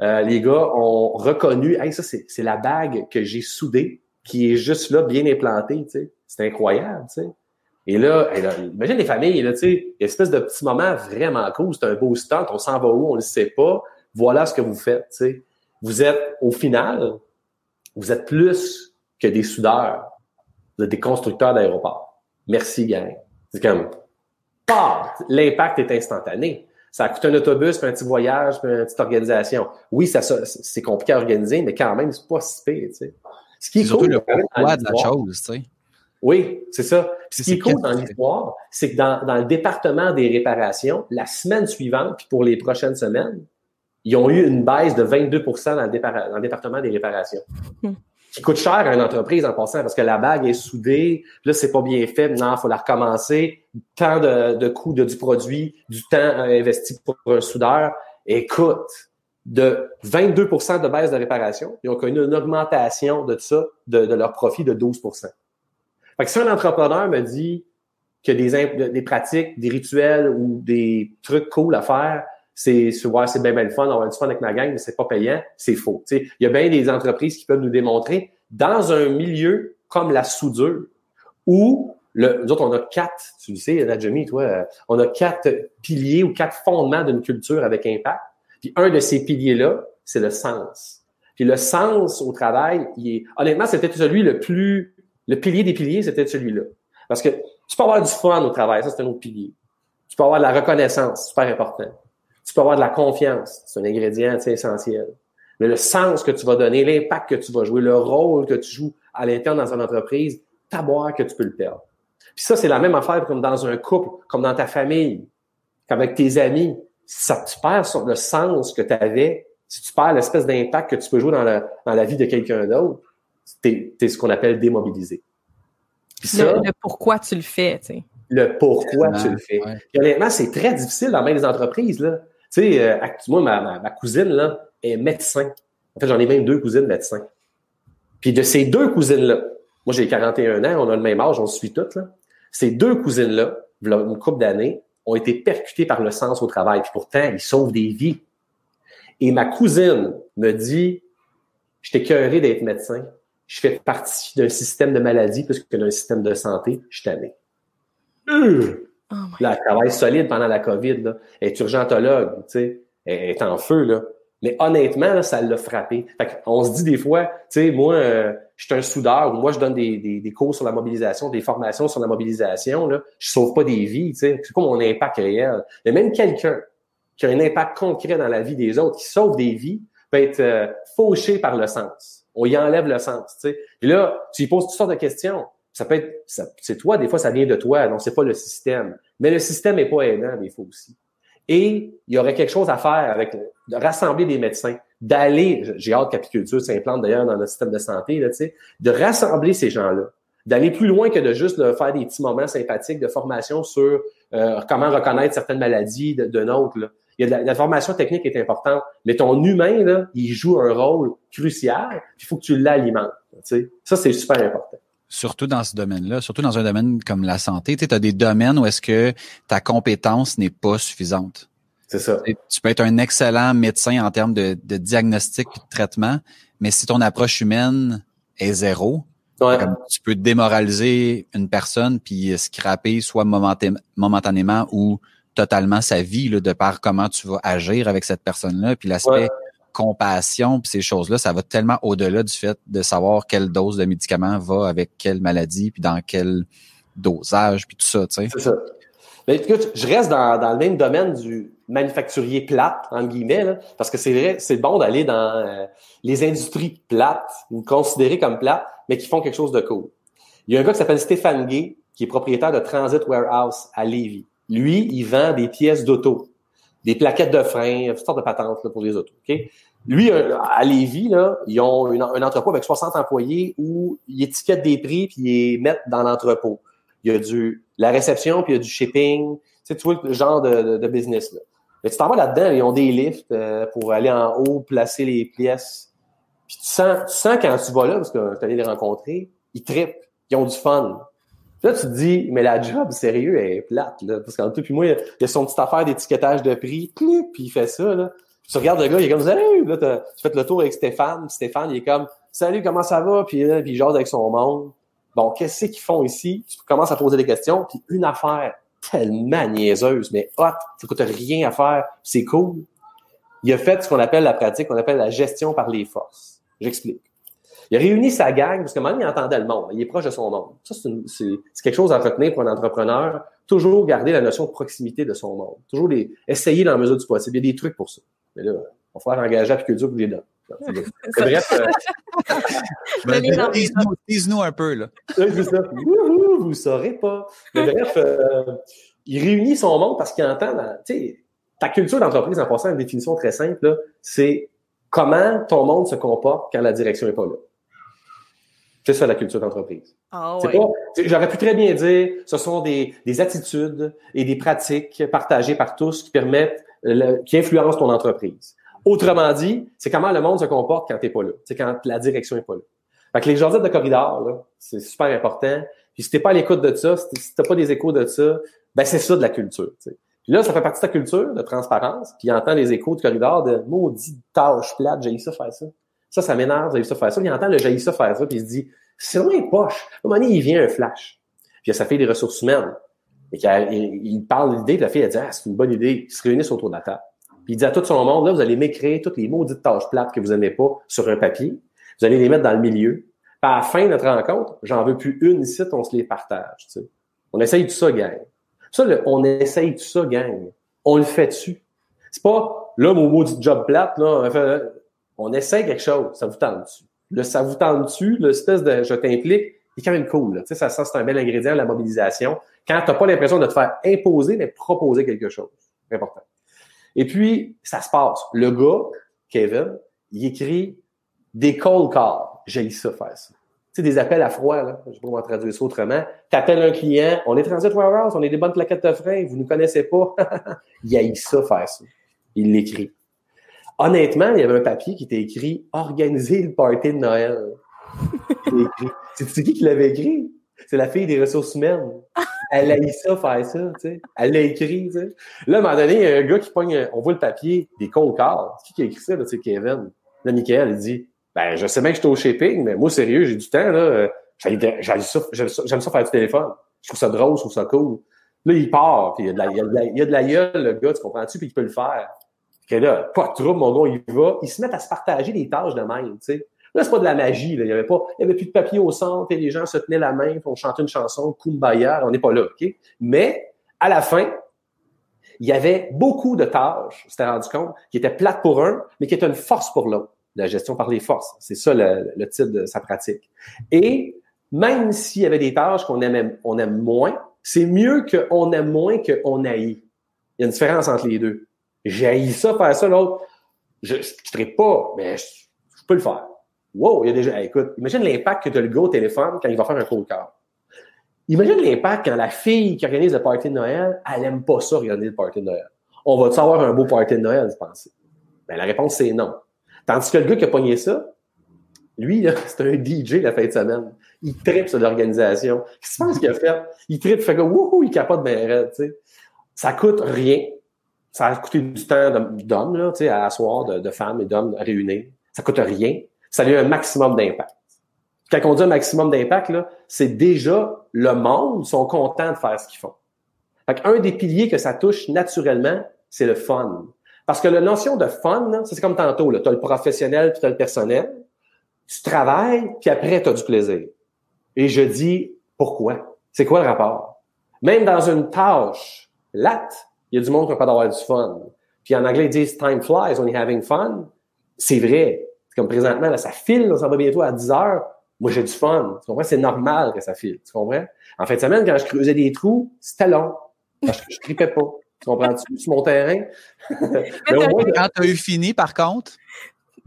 euh, les gars ont reconnu, hey, ça, c'est la bague que j'ai soudée, qui est juste là, bien implantée. C'est incroyable, sais. Et là, imagine les familles, là, tu sais, espèce de petit moment vraiment cool, c'est un beau stunt, on s'en va où, on ne le sait pas, voilà ce que vous faites, tu sais. Vous êtes, au final, vous êtes plus que des soudeurs, vous êtes des constructeurs d'aéroports. Merci, gang. C'est comme, l'impact est instantané. Ça coûte un autobus, puis un petit voyage, puis une petite organisation. Oui, ça, c'est compliqué à organiser, mais quand même, c'est pas si pire, tu sais. Ce qui est, surtout le pourquoi de la chose, tu sais. Oui, c'est ça. ce qui est cool dans l'histoire, c'est que dans, dans, le département des réparations, la semaine suivante, puis pour les prochaines semaines, ils ont eu une baisse de 22 dans le, dans le département des réparations. Hmm qui coûte cher à une entreprise en passant parce que la bague est soudée, là c'est pas bien fait, non, il faut la recommencer, tant de, de coûts de, du produit, du temps investi pour un soudeur. Écoute, de 22% de baisse de réparation, ils ont connu une augmentation de ça, de, de leur profit de 12 Fait que si un entrepreneur me dit que des, des pratiques, des rituels ou des trucs cool à faire, c'est ouais, c'est bien, bien le fun, on va du fun avec ma gang, mais c'est pas payant, c'est faux. il y a bien des entreprises qui peuvent nous démontrer dans un milieu comme la soudure, où le, nous autres, on a quatre, tu le sais, Najami, toi, euh, on a quatre piliers ou quatre fondements d'une culture avec impact. Puis un de ces piliers-là, c'est le sens. Puis le sens au travail, il est, honnêtement, c'était celui le plus, le pilier des piliers, c'était celui-là. Parce que tu peux avoir du fun au travail, ça c'est un autre pilier. Tu peux avoir de la reconnaissance, super important. Tu peux avoir de la confiance, c'est un ingrédient essentiel. Mais le sens que tu vas donner, l'impact que tu vas jouer, le rôle que tu joues à l'interne dans une entreprise, t'aboire que tu peux le perdre. Puis ça, c'est la même affaire comme dans un couple, comme dans ta famille, qu'avec tes amis. Ça, tu perds le sens que tu avais, si tu perds l'espèce d'impact que tu peux jouer dans la, dans la vie de quelqu'un d'autre, t'es es ce qu'on appelle démobilisé. ça, le, pourquoi tu le fais, tu sais. Le pourquoi tu le fais. honnêtement, c'est très difficile dans les entreprises, là. Tu sais, euh, moi, ma, ma, cousine, là, est médecin. En fait, j'en ai même deux cousines médecins. Puis de ces deux cousines-là, moi, j'ai 41 ans, on a le même âge, on se suit toutes, là. Ces deux cousines-là, une couple d'années, ont été percutées par le sens au travail. Puis pourtant, ils sauvent des vies. Et ma cousine me dit, j'étais cœuré d'être médecin. Je fais partie d'un système de maladie plus que d'un système de santé. Je t'aimais. Oh là, elle travaille solide pendant la COVID. Là. Elle est urgentologue, tu sais. Elle est en feu, là. Mais honnêtement, ça l'a frappé. on se dit des fois, tu sais, moi, euh, je suis un soudeur, moi, je donne des, des, cours sur la mobilisation, des formations sur la mobilisation, là. Je sauve pas des vies, tu sais. C'est quoi mon impact réel? Mais même quelqu'un qui a un impact concret dans la vie des autres, qui sauve des vies, peut être euh, fauché par le sens. On y enlève le sens. Et là, tu lui poses toutes sortes de questions. Ça peut être, c'est toi, des fois, ça vient de toi, non, c'est pas le système. Mais le système est pas aidant, des fois aussi. Et il y aurait quelque chose à faire avec de rassembler des médecins, d'aller, j'ai hâte qu'apiculture s'implante d'ailleurs dans notre système de santé, là, de rassembler ces gens-là, d'aller plus loin que de juste faire des petits moments sympathiques de formation sur euh, comment reconnaître certaines maladies de, de nôtres. Là. Il y a de la, formation technique est importante, mais ton humain, là, il joue un rôle crucial, il faut que tu l'alimentes. Ça, c'est super important surtout dans ce domaine-là, surtout dans un domaine comme la santé, tu as des domaines où est-ce que ta compétence n'est pas suffisante. C'est ça. tu peux être un excellent médecin en termes de, de diagnostic et de traitement, mais si ton approche humaine est zéro, tu peux démoraliser une personne puis scraper soit momentanément ou totalement sa vie là, de par comment tu vas agir avec cette personne-là. Puis l'aspect compassion, puis ces choses-là, ça va tellement au-delà du fait de savoir quelle dose de médicament va avec quelle maladie, puis dans quel dosage, puis tout ça, tu sais. C'est ça. Mais écoute, je reste dans, dans, le même domaine du manufacturier plate, entre guillemets, là, parce que c'est vrai, c'est bon d'aller dans euh, les industries plates, ou considérées comme plates, mais qui font quelque chose de cool. Il y a un gars qui s'appelle Stéphane Gay, qui est propriétaire de Transit Warehouse à Lévis. Lui, il vend des pièces d'auto des plaquettes de frein, toutes sortes de patentes pour les autos. Okay? Lui, euh, à Lévis, là, ils ont un entrepôt avec 60 employés où ils étiquettent des prix puis ils les mettent dans l'entrepôt. Il y a du la réception puis il y a du shipping. Tu, sais, vois le genre de, de, business là. Mais tu t'en vas là-dedans, ils ont des lifts euh, pour aller en haut, placer les pièces. Puis tu sens, tu sens quand tu vas là, parce que tu allé les rencontrer, ils trippent, ils ont du fun. Là, tu te dis, mais la job, sérieux, elle est plate, là. Parce qu'en tout, puis moi, il y a son petite affaire d'étiquetage de prix, puis il fait ça, là. tu regardes le gars, il est comme, salut! Là, tu fais le tour avec Stéphane, Stéphane, il est comme, salut, comment ça va? Puis là, puis il jase avec son monde. Bon, qu'est-ce qu'ils font ici? Tu commences à poser des questions, puis une affaire tellement niaiseuse, mais hot, ça coûte rien à faire, c'est cool. Il a fait ce qu'on appelle la pratique, qu'on appelle la gestion par les forces. J'explique. Il a réuni sa gang, parce que maintenant, il entendait le monde. Il est proche de son monde. Ça, c'est quelque chose à retenir pour un entrepreneur. Toujours garder la notion de proximité de son monde. Toujours les, essayer dans la mesure du possible. Il y a des trucs pour ça. Mais là, on va falloir engager Apiculture pour les donner. Bref. Euh... ben, nous un peu, là. c'est ça. vous ne saurez pas. Mais bref, euh, il réunit son monde parce qu'il entend, tu sais, ta culture d'entreprise, en passant à une définition très simple, c'est comment ton monde se comporte quand la direction n'est pas là. C'est ça la culture d'entreprise. Ah j'aurais pu très bien dire, ce sont des, attitudes et des pratiques partagées par tous qui permettent, qui influencent ton entreprise. Autrement dit, c'est comment le monde se comporte quand t'es pas là, c'est quand la direction est pas là. Fait que les journées de corridor, c'est super important. Puis si t'es pas à l'écoute de ça, si t'as pas des échos de ça, ben c'est ça de la culture. Puis là, ça fait partie de ta culture de transparence, puis entend les échos de corridor de maudit tâche plate, j'ai ça faire ça. Ça, ça m'énerve, j'ai ça faire ça. Il entend le j'ai ça faire ça, puis il se dit, c'est vraiment poche. À un moment donné, il vient un flash. Puis ça fait des ressources humaines. Et il, il parle l'idée, puis la fille, elle dit, ah, c'est une bonne idée. Ils se réunissent autour de la table. Puis il dit à tout son monde, là, vous allez m'écrire toutes les maudites tâches plates que vous aimez pas sur un papier. Vous allez les mettre dans le milieu. Puis à la fin de notre rencontre, j'en veux plus une ici, on se les partage. Tu sais. On essaye tout ça, gang. Ça, on essaye tout ça, gang. On le fait dessus. C'est pas, là, mon maudit job plate, là, on, essaye quelque chose, ça vous tente dessus. Le ça vous tente dessus, l'espèce de je t'implique, c'est quand même cool. Tu sais, ça, ça c'est un bel ingrédient, la mobilisation. Quand tu n'as pas l'impression de te faire imposer, mais proposer quelque chose. C'est important. Et puis, ça se passe. Le gars, Kevin, il écrit des cold calls. J'ai ça faire ça. Tu sais, des appels à froid, là. Je sais pas comment traduire ça autrement. Tu appelles un client, on est Transit Warehouse, on est des bonnes plaquettes de frein, vous ne connaissez pas. il a ça faire ça. Il l'écrit. Honnêtement, il y avait un papier qui était écrit Organiser le party de Noël. C'est qui qui l'avait écrit? C'est la fille des ressources humaines. Elle a eu ça, faire ça, tu sais. Elle l'a écrit, tu sais. Là, à un moment donné, il y a un gars qui pogne, on voit le papier, des cold calls. Qui qui a écrit ça, là, c'est Kevin? Là, Michael, il dit, ben, je sais bien que je suis au shipping, mais moi, sérieux, j'ai du temps, là. J'aime ça, faire du téléphone. Je trouve ça drôle, je trouve ça cool. Là, il part, puis il y a de la, il y a de la, gueule, le gars, tu comprends-tu, puis il peut le faire. Puis là, pas de trouble, mon gars, il va. Ils se mettent à se partager des tâches de même, tu sais. Là, c'est pas de la magie. Là. Il y avait pas, il y avait plus de papier au centre et les gens se tenaient la main, pour chanter une chanson, Kumbaya. On n'est pas là, ok? Mais à la fin, il y avait beaucoup de tâches, on s'était rendu compte, qui étaient plates pour un, mais qui étaient une force pour l'autre. La gestion par les forces, c'est ça le, le, titre de sa pratique. Et même s'il y avait des tâches qu'on aime, on aime moins, c'est mieux qu'on aime moins qu'on haït. Il y a une différence entre les deux. J'ai ça, faire ça, l'autre. Je ne pas, mais je, peux le faire. Wow, il y a déjà. écoute, imagine l'impact que tu as le gars au téléphone quand il va faire un cold call. Imagine l'impact quand la fille qui organise le party de Noël, elle aime pas ça, organiser le party de Noël. On va-tu avoir un beau party de Noël, je pense? Ben, la réponse, c'est non. Tandis que le gars qui a pogné ça, lui, c'est un DJ la fin de semaine. Il tripe sur l'organisation. Qu'est-ce qu'il a fait? Il tripe, fait que wouhou, il capote bien tu sais. Ça coûte rien. Ça a coûté du temps d'hommes, tu sais, à asseoir, de, de femmes et d'hommes réunis. Ça coûte rien ça a eu un maximum d'impact. Quand on dit un maximum d'impact, là, c'est déjà le monde sont contents de faire ce qu'ils font. Fait un des piliers que ça touche naturellement, c'est le fun. Parce que la notion de fun, c'est comme tantôt, tu as le professionnel puis tu as le personnel. Tu travailles, puis après, tu as du plaisir. Et je dis, pourquoi? C'est quoi le rapport? Même dans une tâche latte, il y a du monde qui n'a pas d'avoir du fun. Puis en anglais, ils disent time flies, on est having fun. C'est vrai. Comme présentement, là, ça file, ça va bientôt à 10 heures. Moi, j'ai du fun. Tu comprends? C'est normal que ça file. Tu comprends? En fin de semaine, quand je creusais des trous, c'était long. Parce que je tripais pas. Tu comprends-tu? Sur mon terrain. Mais quand tu as eu fini, par contre?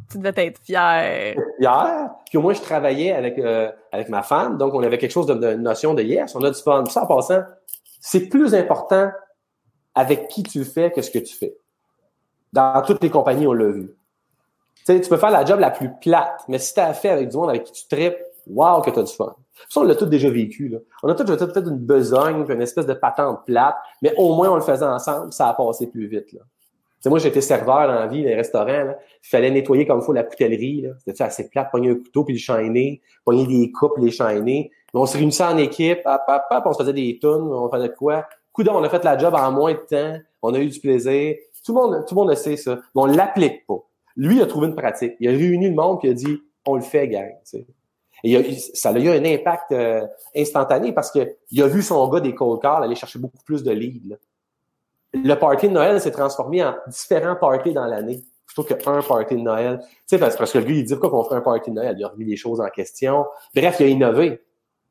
Tu devais être fier. Fier. Puis au moins, je travaillais avec, euh, avec ma femme. Donc, on avait quelque chose de, de notion de yes, on a du fun. ça, en passant, c'est plus important avec qui tu fais que ce que tu fais. Dans toutes les compagnies, on l'a vu. Tu sais, tu peux faire la job la plus plate, mais si tu as fait avec du monde avec qui tu tripes, wow, que tu as du fun. Ça, on l'a tout déjà vécu. Là. On a tout peut-être une besogne, une espèce de patente plate, mais au moins on le faisait ensemble, ça a passé plus vite. Là. sais, moi, j'étais serveur dans la vie, des restaurants. Là. Il fallait nettoyer comme il faut la coutellerie. C'était assez plate, pogner un couteau puis le chaîner, pogner des coupes, les chaîner. on se réunissait en équipe, hop, on se faisait des tunes, on faisait quoi? Coudon, on a fait la job en moins de temps, on a eu du plaisir. Tout le monde, tout le monde le sait, ça. Mais on l'applique pas. Lui a trouvé une pratique. Il a réuni le monde et il a dit on le fait, gang. Et ça a eu un impact euh, instantané parce qu'il a vu son gars des cold calls aller chercher beaucoup plus de leads. Le party de Noël s'est transformé en différents parties dans l'année plutôt qu'un party de Noël. Tu sais, parce, que lui, il dit pourquoi qu'on fait un party de Noël? Il a remis les choses en question. Bref, il a innové.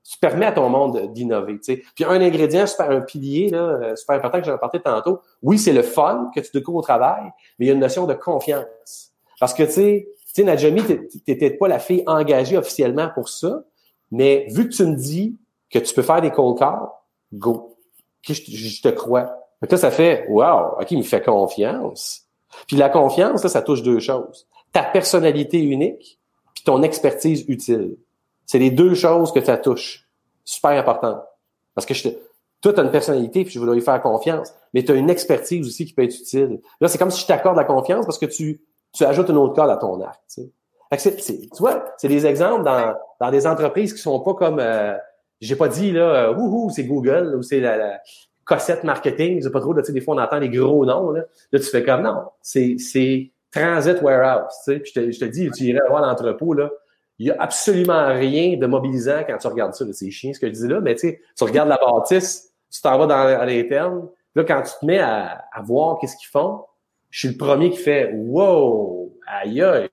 Tu permets à ton monde d'innover. Puis un ingrédient, super, un pilier, là, euh, super important que j'ai parlé tantôt, oui, c'est le fun que tu découvres au travail, mais il y a une notion de confiance. Parce que, tu sais, tu Najami, t'étais pas la fille engagée officiellement pour ça, mais vu que tu me dis que tu peux faire des cold calls, go. je, te crois. Fait ça fait, wow, OK, il me fait confiance. Puis la confiance, là, ça touche deux choses. Ta personnalité unique, puis ton expertise utile. C'est les deux choses que ça touche. Super important. Parce que je toi, tu as une personnalité, puis je voudrais lui faire confiance, mais tu as une expertise aussi qui peut être utile. Là, c'est comme si je t'accorde la confiance parce que tu, tu ajoutes une autre corde à ton arc. Tu, sais. tu vois, c'est des exemples dans, dans des entreprises qui sont pas comme euh, j'ai pas dit là, euh, wouhou, c'est Google ou c'est la, la, Cossette Marketing, sais pas trop, là, tu sais, des fois on entend des gros noms, là, là tu fais comme non, c'est, c'est Transit Warehouse, tu sais, puis je te, je te dis, tu irais voir l'entrepôt, là, il y a absolument rien de mobilisant quand tu regardes ça, c'est chiant ce que je dis là, mais tu sais, tu regardes la bâtisse, tu t'en vas dans, l'interne, là, quand tu te mets à, à voir qu'est-ce qu'ils font, je suis le premier qui fait Wow, aïe aïe,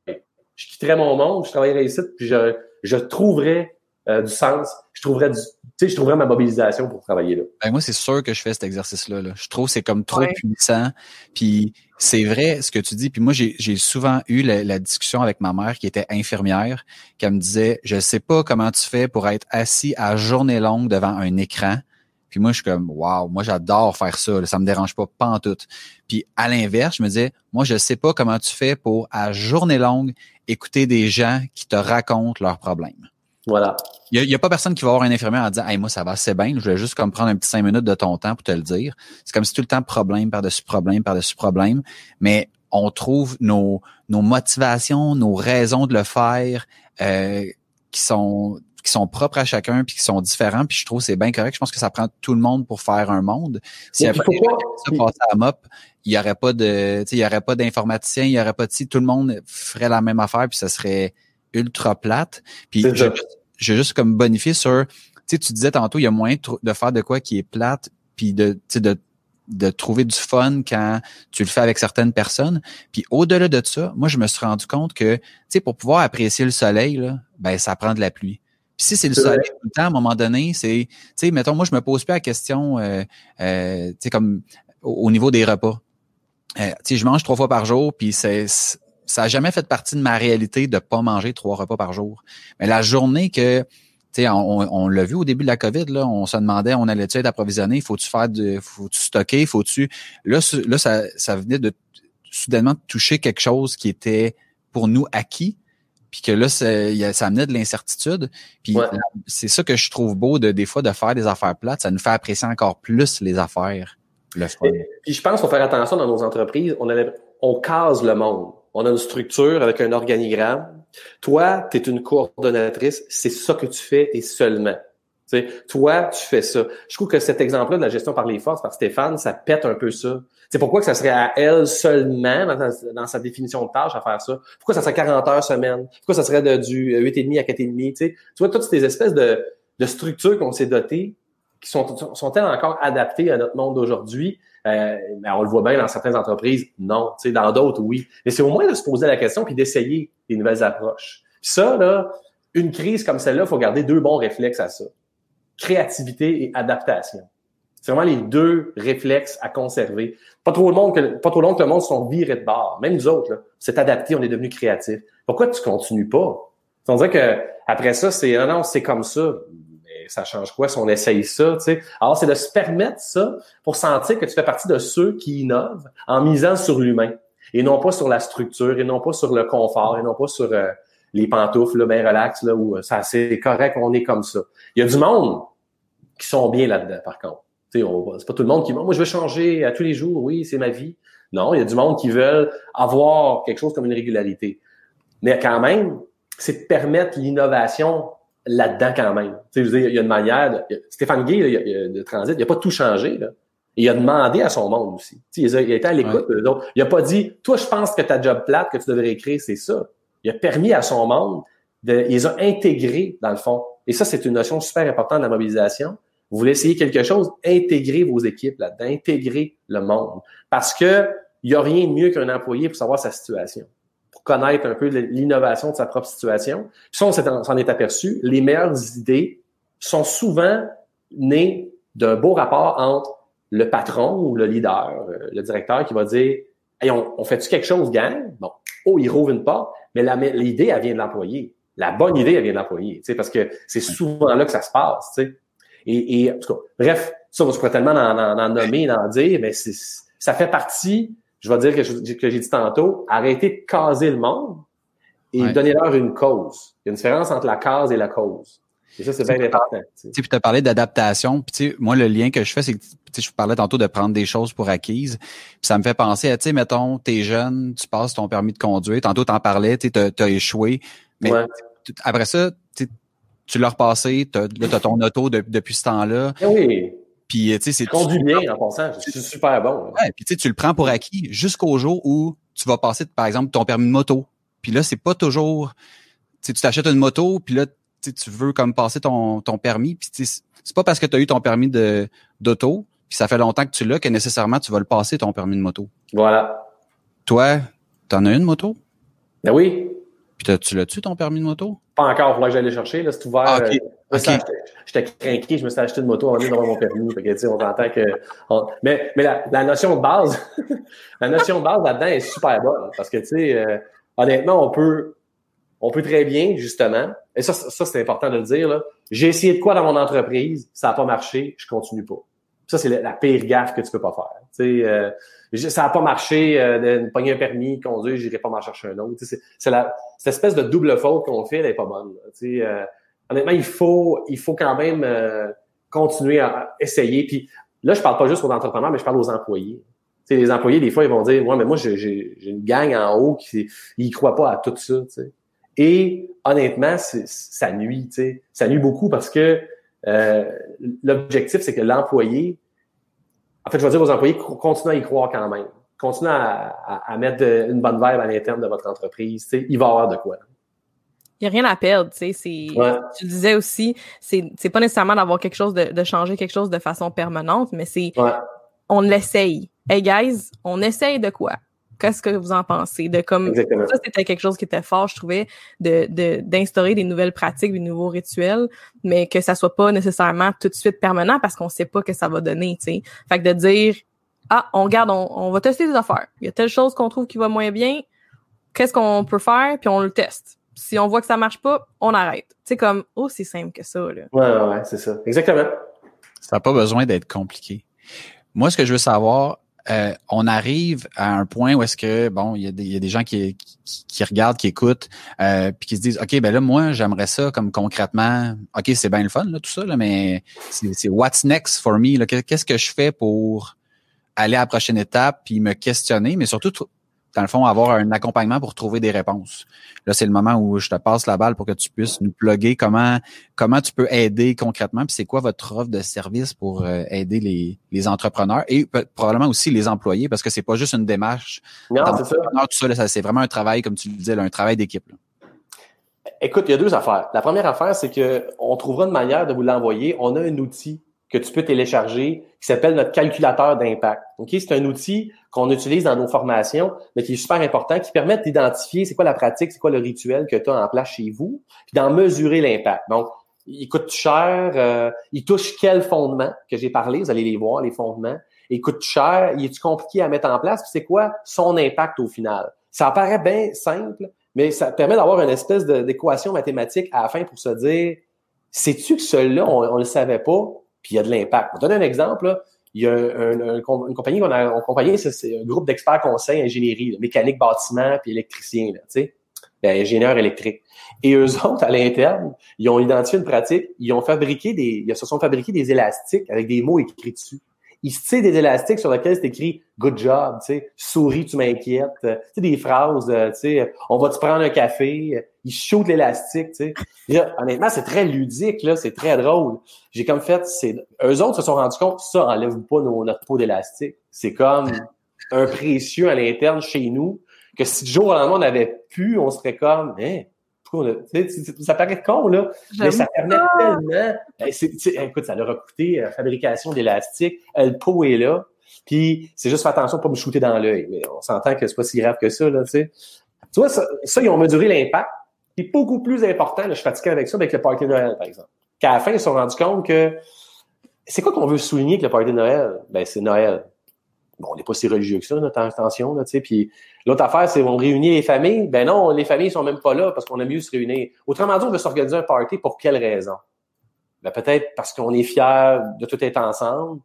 je quitterais mon monde, je travaillerais ici, puis je, je trouverais euh, du sens, je trouverais du, je trouverais ma mobilisation pour travailler là. Ben moi, c'est sûr que je fais cet exercice-là. Là. Je trouve que c'est comme trop puissant. Puis c'est vrai ce que tu dis. Puis moi, j'ai souvent eu la, discussion avec ma mère qui était infirmière, qui me disait, je sais pas comment tu fais pour être assis à journée longue devant un écran. Puis moi, je suis comme, waouh, moi, j'adore faire ça. Ça me dérange pas, pas en tout. Puis à l'inverse, je me disais, moi, je sais pas comment tu fais pour, à journée longue, écouter des gens qui te racontent leurs problèmes. Voilà. Il n'y a, pas personne qui va avoir un infirmière en disant Hey, moi, ça va assez bien, je vais juste comme prendre un petit cinq minutes de ton temps pour te le dire. C'est comme si tout le temps problème par-dessus problème, par-dessus problème. Mais on trouve nos, nos motivations, nos raisons de le faire euh, qui sont qui sont propres à chacun puis qui sont différents puis je trouve c'est bien correct je pense que ça prend tout le monde pour faire un monde si après ça à MOP il y aurait pas de il y aurait pas d'informaticien il y aurait pas de si tout le monde ferait la même affaire puis ça serait ultra plate puis je juste comme bonifier sur, tu sais, tu disais tantôt, il y a moyen de, faire de quoi qui est plate, puis de, de, de trouver du fun quand tu le fais avec certaines personnes. Puis au-delà de ça, moi, je me suis rendu compte que, tu sais, pour pouvoir apprécier le soleil, là, ben, ça prend de la pluie. Puis si c'est le soleil tout le temps, à un moment donné, c'est, tu sais, mettons, moi, je me pose plus la question, euh, euh, tu sais, comme au, niveau des repas. Euh, tu sais, je mange trois fois par jour, puis c'est ça a jamais fait partie de ma réalité de pas manger trois repas par jour. Mais la journée que tu on, on l'a vu au début de la COVID, là, on se demandait, on allait-tu être approvisionné, faut-tu faire de, faut-tu stocker, faut-tu. Là, là, ça, ça venait de soudainement toucher quelque chose qui était pour nous acquis, puis que là, ça, ça amenait de l'incertitude. Puis c'est ça que je trouve beau de des fois de faire des affaires plates, ça nous fait apprécier encore plus les affaires. Le fun. puis je pense qu'il faut faire attention dans nos entreprises. On, on case le monde on a une structure avec un organigramme. Toi, tu es une coordonnatrice, c'est ça que tu fais et seulement. sais, toi, tu fais ça. Je trouve que cet exemple-là de la gestion par les forces, par Stéphane, ça pète un peu ça. C'est pourquoi que ça serait à elle seulement, dans, sa définition de tâche, à faire ça? Pourquoi ça serait 40 heures semaine? Pourquoi ça serait de, du 8,5 à 4,5? Tu vois, toutes ces espèces de, de structures qu'on s'est dotées, qui sont, sont-elles encore adaptées à notre monde d'aujourd'hui? Ben, on le voit bien dans certaines entreprises, non. dans d'autres, oui. Mais c'est au moins de se poser la question puis d'essayer des nouvelles approches. ça, là, une crise comme celle-là, il faut garder deux bons réflexes à ça. Créativité et adaptation. C'est vraiment les deux réflexes à conserver. Pas trop, le monde que, pas trop long que le monde sont virés de bord. Même nous autres, c'est adapté, on est devenu créatifs. Pourquoi tu continues pas? On dirait que après ça, c'est non, non, c'est comme ça ça change quoi si on essaye ça, tu sais? Alors, c'est de se permettre ça pour sentir que tu fais partie de ceux qui innovent en misant sur l'humain et non pas sur la structure et non pas sur le confort et non pas sur euh, les pantoufles, là, ben relax, là, où euh, ça, c'est correct, on est comme ça. Il y a du monde qui sont bien là-dedans, par contre. Tu sais, c'est pas tout le monde qui moi je veux changer à tous les jours, oui, c'est ma vie. Non, il y a du monde qui veulent avoir quelque chose comme une régularité. Mais quand même, c'est de permettre l'innovation là-dedans quand même. Tu sais, je veux dire, il y a une manière. De, Stéphane Gay, là, de Transit, il n'a pas tout changé. Là. il a demandé à son monde aussi. Tu sais, il, a, été à l'écoute. Donc, il n'a pas dit, toi, je pense que ta job plate que tu devrais écrire, c'est ça. Il a permis à son monde, de, il les a intégrés dans le fond. Et ça, c'est une notion super importante de la mobilisation. Vous voulez essayer quelque chose, intégrez vos équipes là-dedans, le monde. Parce que il n'y a rien de mieux qu'un employé pour savoir sa situation connaître un peu l'innovation de sa propre situation. Puis ça, on s'en est aperçu, les meilleures idées sont souvent nées d'un beau rapport entre le patron ou le leader, euh, le directeur qui va dire Hey, on, fait-tu quelque chose, gang? Bon, oh, il rouvre une porte, mais l'idée, elle vient de l'employé. La bonne idée, elle vient de l'employé, parce que c'est souvent là que ça se passe. sais. Et, et en tout cas, bref, ça, je pourrais tellement en, en, en nommer, en dire, mais ça fait partie je vais dire que, que j'ai dit tantôt, arrêtez de caser le monde et donnez-leur une cause. Il y a une différence entre la case et la cause. Et ça, c'est bien important. Tu sais, puis as parlé d'adaptation. Puis tu moi, le lien que je fais, c'est que je parlais tantôt de prendre des choses pour acquises. Puis ça me fait penser à, tu sais, mettons, t'es jeune, tu passes ton permis de conduire. Tantôt, t'en parlais, tu as, as échoué. Mais après ça, tu l'as repassé, là, t'as ton auto depuis ce temps-là. Eh oui. Puis, tu sais, c'est... conduis bien, en passant. C'est super bon. Ouais, puis tu sais, tu le prends pour acquis jusqu'au jour où tu vas passer, par exemple, ton permis de moto. Puis là, c'est pas toujours... Tu t'achètes une moto, puis là, tu veux comme passer ton, ton permis, puis c'est pas parce que tu as eu ton permis de d'auto, puis ça fait longtemps que tu l'as que nécessairement tu vas le passer ton permis de moto. Voilà. Toi, t'en as une moto? Ben oui. Puis tu l'as-tu ton permis de moto? Pas encore, il que j'aille chercher, là, c'est ouvert. Ah, euh, J'étais craqué, je me suis acheté une moto avant d'avoir mon permis. Fait que, on entend que. Mais, mais la, la, notion de base, la notion de base là-dedans est super bonne. Parce que tu sais, euh, honnêtement, on peut on peut très bien, justement, et ça, ça c'est important de le dire, j'ai essayé de quoi dans mon entreprise, ça n'a pas marché, je continue pas. Ça, c'est la, pire gaffe que tu peux pas faire. Tu euh, ça n'a pas marché euh, de pogner un permis, conduire, j'irai pas m'en chercher un autre. c'est la cette espèce de double faute qu'on fait, elle est pas bonne. Tu euh, honnêtement, il faut, il faut quand même euh, continuer à essayer. Puis là, je parle pas juste aux entrepreneurs, mais je parle aux employés. Tu les employés, des fois, ils vont dire, ouais, mais moi, j'ai une gang en haut qui, ils croient pas à tout ça. Tu. Et honnêtement, ça nuit, tu. Ça nuit beaucoup parce que euh, l'objectif, c'est que l'employé, en fait, je vais dire aux employés, continuez à y croire quand même. Continuez à, mettre une bonne vibe à l'interne de votre entreprise. Il va y avoir de quoi. Il n'y a rien à perdre, tu sais. Tu disais aussi, c'est, c'est pas nécessairement d'avoir quelque chose, de, de, changer quelque chose de façon permanente, mais c'est, on l'essaye. Hey guys, on essaye de quoi? Qu'est-ce que vous en pensez? De comme ça, c'était quelque chose qui était fort, je trouvais, de d'instaurer des nouvelles pratiques, des nouveaux rituels, mais que ça soit pas nécessairement tout de suite permanent parce qu'on sait pas que ça va donner, tu sais. Fait que de dire ah, on garde, on, va tester des affaires. Il y a telle chose qu'on trouve qui va moins bien. Qu'est-ce qu'on peut faire? Puis on le teste. Si on voit que ça marche pas, on arrête. C'est comme, oh, c'est simple que ça, là. Ouais, ouais, ouais c'est ça. Exactement. Ça n'a pas besoin d'être compliqué. Moi, ce que je veux savoir, euh, on arrive à un point où est-ce que bon, il y, a des, gens qui, qui, regardent, qui écoutent, euh, puis qui se disent, ok, ben là, moi, j'aimerais ça comme concrètement. Ok, c'est bien le fun là, tout ça là, mais c'est what's next for me Qu'est-ce que je fais pour aller à la prochaine étape, puis me questionner, mais surtout dans le fond, avoir un accompagnement pour trouver des réponses. Là, c'est le moment où je te passe la balle pour que tu puisses nous plugger comment comment tu peux aider concrètement, puis c'est quoi votre offre de service pour euh, aider les, les entrepreneurs et probablement aussi les employés, parce que c'est pas juste une démarche. Non, c'est ça. c'est vraiment un travail, comme tu le disais, un travail d'équipe. Écoute, il y a deux affaires. La première affaire, c'est que on trouvera une manière de vous l'envoyer. On a un outil que tu peux télécharger qui s'appelle notre calculateur d'impact. Ok, c'est un outil qu'on utilise dans nos formations, mais qui est super important, qui permet d'identifier c'est quoi la pratique, c'est quoi le rituel que tu as en place chez vous, puis d'en mesurer l'impact. Donc, il coûte cher, euh, il touche quel fondement que j'ai parlé, vous allez les voir les fondements. Il coûte cher, il est compliqué à mettre en place, puis c'est quoi son impact au final? Ça paraît bien simple, mais ça permet d'avoir une espèce d'équation mathématique à la fin pour se dire, sais-tu que celui-là, on, on le savait pas, puis il y a de l'impact. On donne un exemple. Il y a une compagnie qu'on a accompagnée, c'est un groupe d'experts conseils ingénierie, mécanique, bâtiment, puis électricien, tu sais, ben, ingénieur électrique. Et eux autres, à l'interne, ils ont identifié une pratique, ils ont fabriqué des, ils se sont fabriqués des élastiques avec des mots écrits dessus il se tire des élastiques sur lesquels c'est écrit good job, tu sais, souris, tu m'inquiètes, tu sais, des phrases, tu sais, on va te prendre un café, il shoot l'élastique, tu sais. honnêtement, c'est très ludique, là, c'est très drôle. J'ai comme fait, c'est, eux autres se sont rendus compte, ça enlève pas notre peau d'élastique. C'est comme un précieux à l'interne chez nous, que si du jour au lendemain on avait pu, on serait comme, hein, ça paraît con, là, mais ça permet tellement. Ben, écoute, ça leur a coûté la euh, fabrication d'élastique. Euh, le pot est là. Puis c'est juste faire attention pas me shooter dans l'œil. Mais on s'entend que c'est pas si grave que ça, là, tu sais. Tu vois, ça, ils ont mesuré l'impact. Puis beaucoup plus important, là, je suis fatigué avec ça, avec le party de Noël, par exemple. Qu'à la fin, ils se sont rendus compte que c'est quoi qu'on veut souligner avec le party de Noël? Ben, c'est Noël. Bon, on n'est pas si religieux que ça, notre intention, là, tu sais. Puis l'autre affaire, c'est on réunit les familles. Ben non, les familles sont même pas là parce qu'on a mieux se réunir. Autrement dit, on veut s'organiser un party pour quelle raison? Ben peut-être parce qu'on est fiers de tout être ensemble.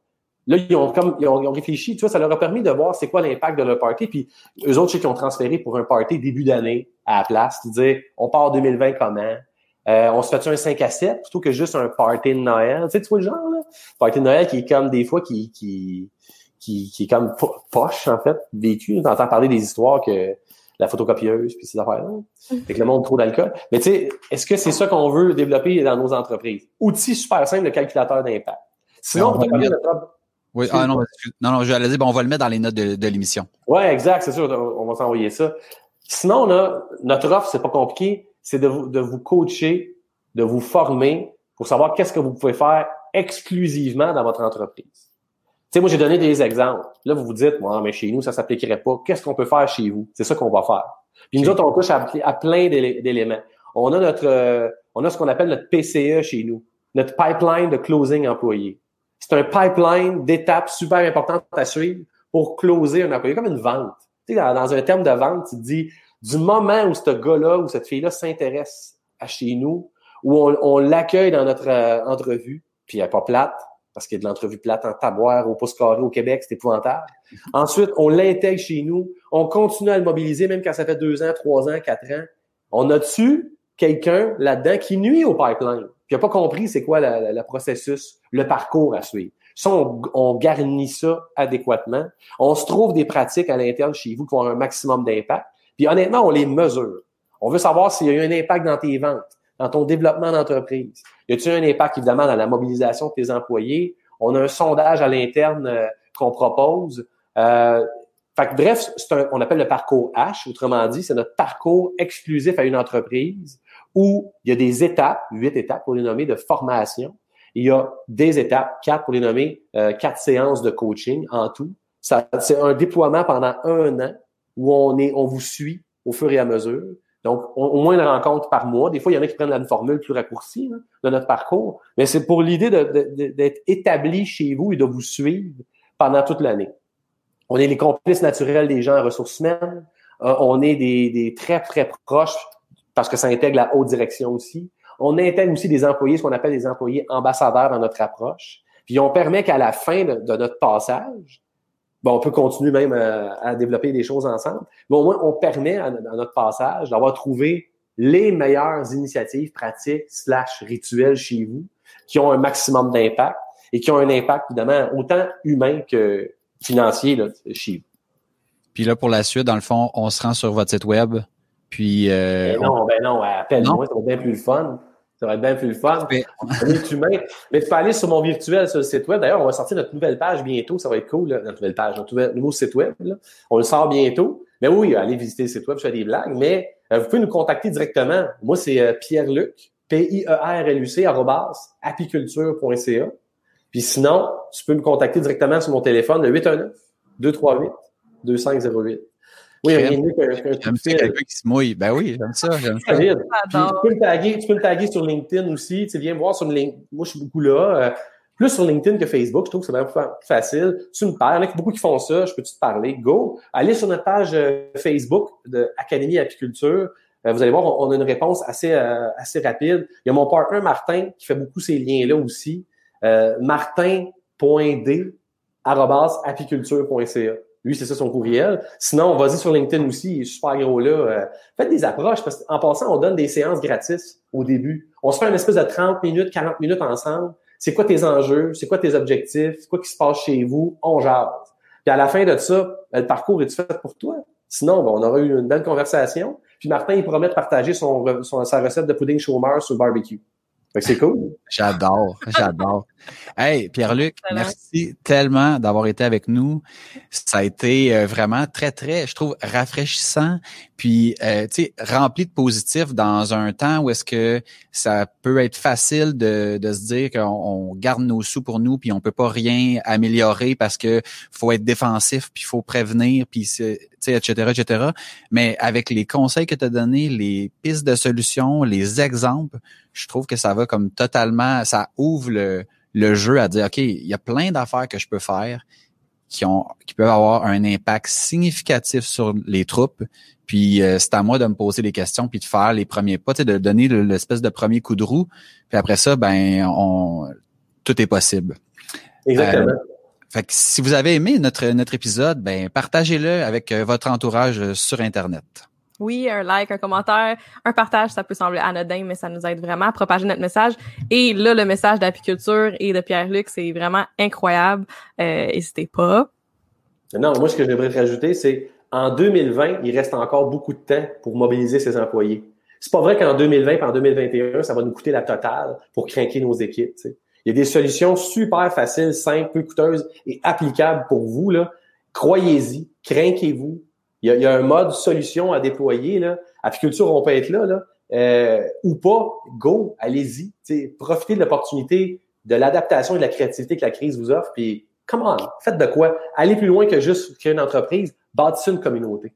Là, ils ont comme ils ont, réfléchi, tu vois, ça leur a permis de voir c'est quoi l'impact de leur party. Puis eux autres, sais qu'ils ont transféré pour un party début d'année à la place, de dire on part 2020 comment? Euh, on se fait un 5 à 7 plutôt que juste un party de Noël? Tu sais, tu vois le genre, là? Party de Noël qui est comme des fois qui, qui, qui, qui est comme poche, en fait, vécu. T'entends parler des histoires que la photocopieuse, puis ces affaires-là. Fait que le monde trop d'alcool. Mais tu sais, est-ce que c'est ça qu'on veut développer dans nos entreprises? Outil super simple, le calculateur d'impact. Sinon, on va mettre... Oui, ah non, non, non, je vais dire, bon, on va le mettre dans les notes de, de l'émission. Ouais, exact, c'est sûr, on va s'envoyer ça. Sinon, là, notre offre, c'est pas compliqué, c'est de vous, de vous coacher, de vous former pour savoir qu'est-ce que vous pouvez faire exclusivement dans votre entreprise. Tu sais, moi, j'ai donné des exemples. Là, vous vous dites, moi, mais chez nous, ça s'appliquerait pas. Qu'est-ce qu'on peut faire chez vous? C'est ça qu'on va faire. Puis nous autres, on touche à, à plein d'éléments. On a notre, euh, on a ce qu'on appelle notre PCE chez nous, notre pipeline de closing employé. C'est un pipeline d'étapes super importantes à suivre pour closer un employé, comme une vente. Tu sais, dans, un terme de vente, tu te dis, du moment où ce gars-là ou cette fille-là s'intéresse à chez nous, où on, on l'accueille dans notre euh, entrevue, puis elle n'est pas plate, parce qu'il y a de l'entrevue plate en taboire au poste carré au Québec, c'est épouvantable. Ensuite, on l'intègre chez nous, on continue à le mobiliser même quand ça fait deux ans, trois ans, quatre ans. On a-tu quelqu'un là-dedans qui nuit au pipeline, qui n'a pas compris c'est quoi le processus, le parcours à suivre. Ça, on, garnit ça adéquatement. On se trouve des pratiques à l'interne chez vous qui ont un maximum d'impact. Puis honnêtement, on les mesure. On veut savoir s'il y a eu un impact dans tes ventes dans ton développement d'entreprise? Y a-t-il un impact, évidemment, dans la mobilisation de tes employés? On a un sondage à l'interne euh, qu'on propose. Euh, fait que, bref, c'est un, on appelle le parcours H. Autrement dit, c'est notre parcours exclusif à une entreprise où il y a des étapes, huit étapes pour les nommer, de formation. Il y a des étapes, quatre pour les nommer, euh, quatre séances de coaching en tout. Ça, c'est un déploiement pendant un an où on est, on vous suit au fur et à mesure. Donc, au moins une rencontre par mois. Des fois, il y en a qui prennent la formule plus raccourcie de notre parcours, mais c'est pour l'idée d'être établi chez vous et de vous suivre pendant toute l'année. On est les complices naturels des gens en ressources humaines. Euh, on est des, des, très, très proches parce que ça intègre la haute direction aussi. On intègre aussi des employés, ce qu'on appelle des employés ambassadeurs dans notre approche. Puis on permet qu'à la fin de notre passage, Bon, on peut continuer même à, développer des choses ensemble. Mais au moins, on permet à, notre passage d'avoir trouvé les meilleures initiatives pratiques slash rituels chez vous qui ont un maximum d'impact et qui ont un impact, évidemment, autant humain que financier là, chez vous. Puis là, pour la suite, dans le fond, on se rend sur votre site web. Puis euh, ben non, ben non, appelle-moi, va bien plus le fun. Ça être bien plus le fun. Mais... humain. Mais tu peux aller sur mon virtuel sur le site web. D'ailleurs, on va sortir notre nouvelle page bientôt. Ça va être cool, notre nouvelle page, notre nouveau site web. On le sort bientôt. Mais oui, allez visiter le site web, je fais des blagues. Mais euh, vous pouvez nous contacter directement. Moi, c'est euh, Pierre-Luc, P-I-E-R-L-U-C, apiculture.ca. Puis sinon, tu peux me contacter directement sur mon téléphone, le 819 238 2508. Oui, rien de mieux qu'un quelqu'un qui se mouille. Ben oui, j'aime ça, j'aime ça. Tu peux, me taguer, tu peux me taguer sur LinkedIn aussi. Tu viens voir sur LinkedIn. Moi, je suis beaucoup là. Euh, plus sur LinkedIn que Facebook, je trouve que c'est vraiment plus facile. Tu me parles. Il y en a beaucoup qui font ça. Je peux te parler? Go. Allez sur notre page euh, Facebook de Académie Apiculture. Euh, vous allez voir, on a une réponse assez, assez rapide. Il y a mon partenaire Martin qui fait beaucoup ces liens-là aussi. Euh, martin.d apiculture.ca. Lui, c'est ça son courriel. Sinon, vas-y sur LinkedIn aussi, il est super gros là. Euh, faites des approches, parce qu'en passant, on donne des séances gratis au début. On se fait une espèce de 30 minutes, 40 minutes ensemble. C'est quoi tes enjeux? C'est quoi tes objectifs? C'est quoi qui se passe chez vous? On jase. Puis à la fin de ça, ben, le parcours est fait pour toi? Sinon, ben, on aura eu une belle conversation. Puis Martin, il promet de partager son, son sa recette de pudding chômeur sur le barbecue c'est cool. J'adore, j'adore. Hey, Pierre-Luc, merci tellement d'avoir été avec nous. Ça a été euh, vraiment très, très, je trouve, rafraîchissant, puis, euh, tu sais, rempli de positifs dans un temps où est-ce que ça peut être facile de, de se dire qu'on garde nos sous pour nous, puis on peut pas rien améliorer parce que faut être défensif, puis il faut prévenir, puis etc., etc. Mais avec les conseils que tu as donnés, les pistes de solutions, les exemples, je trouve que ça va comme totalement, ça ouvre le, le jeu à dire, OK, il y a plein d'affaires que je peux faire qui ont qui peuvent avoir un impact significatif sur les troupes. Puis euh, c'est à moi de me poser des questions puis de faire les premiers pas, de donner l'espèce de premier coup de roue. Puis après ça, ben on tout est possible. Exactement. Euh, fait que si vous avez aimé notre notre épisode, ben partagez-le avec euh, votre entourage sur internet. oui, un like, un commentaire, un partage, ça peut sembler anodin, mais ça nous aide vraiment à propager notre message. Et là, le message d'apiculture et de Pierre-Luc, c'est vraiment incroyable. Euh, n'hésitez pas. Non, moi, ce que j'aimerais rajouter, c'est en 2020, il reste encore beaucoup de temps pour mobiliser ses employés. C'est pas vrai qu'en 2020 et en 2021, ça va nous coûter la totale pour craquer nos équipes. Il y a des solutions super faciles, simples, peu coûteuses et applicables pour vous. Là. Croyez-y, craquez-vous. Il y, a, un mode solution à déployer. Là. Apiculture, on peut être là, là. Euh, ou pas, go, allez-y. Profitez de l'opportunité, de l'adaptation et de la créativité que la crise vous offre. Puis, come on, faites de quoi? Allez plus loin que juste créer une entreprise, bâtissez une communauté.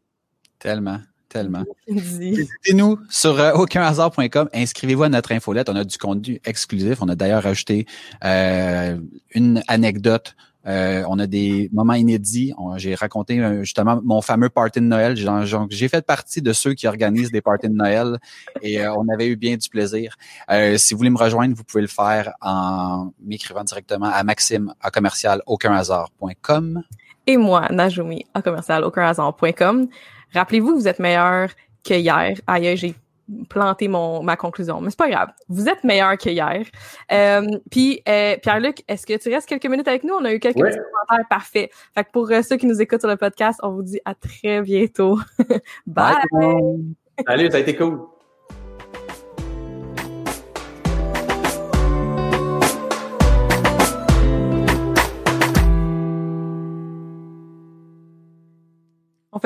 Tellement. Tellement. Visitez-nous sur euh, aucunhasard.com. Inscrivez-vous à notre infolette. On a du contenu exclusif. On a d'ailleurs ajouté euh, une anecdote euh, on a des moments inédits. J'ai raconté euh, justement mon fameux party de Noël. J'ai fait partie de ceux qui organisent des parties de Noël et euh, on avait eu bien du plaisir. si vous voulez me rejoindre, vous pouvez le faire en m'écrivant directement à maxime à commercial Et moi, Najumi à commercial Rappelez-vous, vous êtes meilleur que hier. Aïe, j'ai planter mon ma conclusion, mais c'est pas grave. Vous êtes meilleur qu'hier. Euh, puis euh, Pierre-Luc, est-ce que tu restes quelques minutes avec nous? On a eu quelques commentaires parfaits. Fait que pour euh, ceux qui nous écoutent sur le podcast, on vous dit à très bientôt. Bye. Salut, ça a été cool.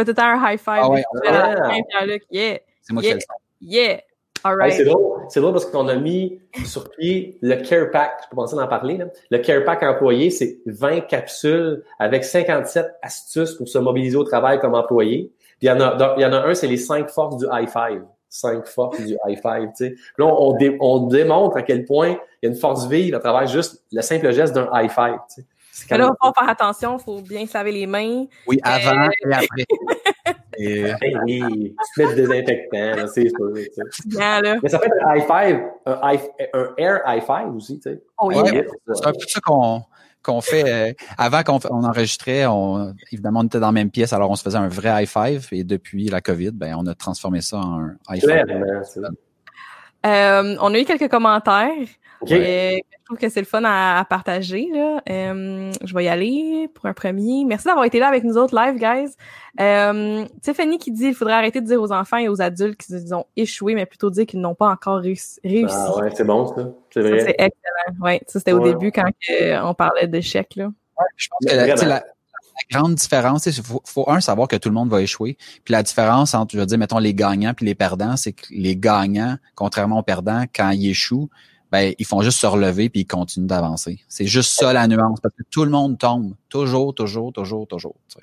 Fait tout un high five. Ah ouais, Pierre-Luc, yeah. C'est moi qui le Yeah. All right. c'est drôle. C'est drôle parce qu'on a mis sur pied le Care Pack. Je peux penser d'en parler. Là. Le Care Pack employé, c'est 20 capsules avec 57 astuces pour se mobiliser au travail comme employé. Puis il y en a, il y en a un, c'est les 5 forces du high five. 5 forces du high five, tu sais. Là, on, on, démontre à quel point il y a une force vive à travers juste le simple geste d'un high five, tu sais. Là, il faut faire attention, il faut bien se laver les mains. Oui, avant euh, et après. Et... oui, tu mets du désinfectant, c'est sûr. Mais ça peut être un high five, un, un air high five aussi, tu sais. Oh, c'est un peu ça qu'on qu'on fait euh, avant qu'on on enregistrait, on, évidemment on était dans la même pièce, alors on se faisait un vrai high five et depuis la COVID, ben on a transformé ça en un high five. Euh, on a eu quelques commentaires. Euh, je trouve que c'est le fun à, partager. Là. Euh, je vais y aller pour un premier. Merci d'avoir été là avec nous autres live, guys. Euh, Tiffany qui dit il faudrait arrêter de dire aux enfants et aux adultes qu'ils ont échoué, mais plutôt dire qu'ils n'ont pas encore réussi. Ah ouais, c'est bon ça. C'est vrai. C'est excellent. Ouais, ça c'était au début quand on parlait d'échecs. Là. Ouais, je pense que la, grande différence, il faut, faut, un savoir que tout le monde va échouer. Puis la différence entre, je veux dire, mettons les gagnants puis les perdants, c'est que les gagnants, contrairement aux perdants, quand ils échouent, ben ils font juste se relever puis ils continuent d'avancer. C'est juste ça la nuance parce que tout le monde tombe toujours, toujours, toujours, toujours. Ça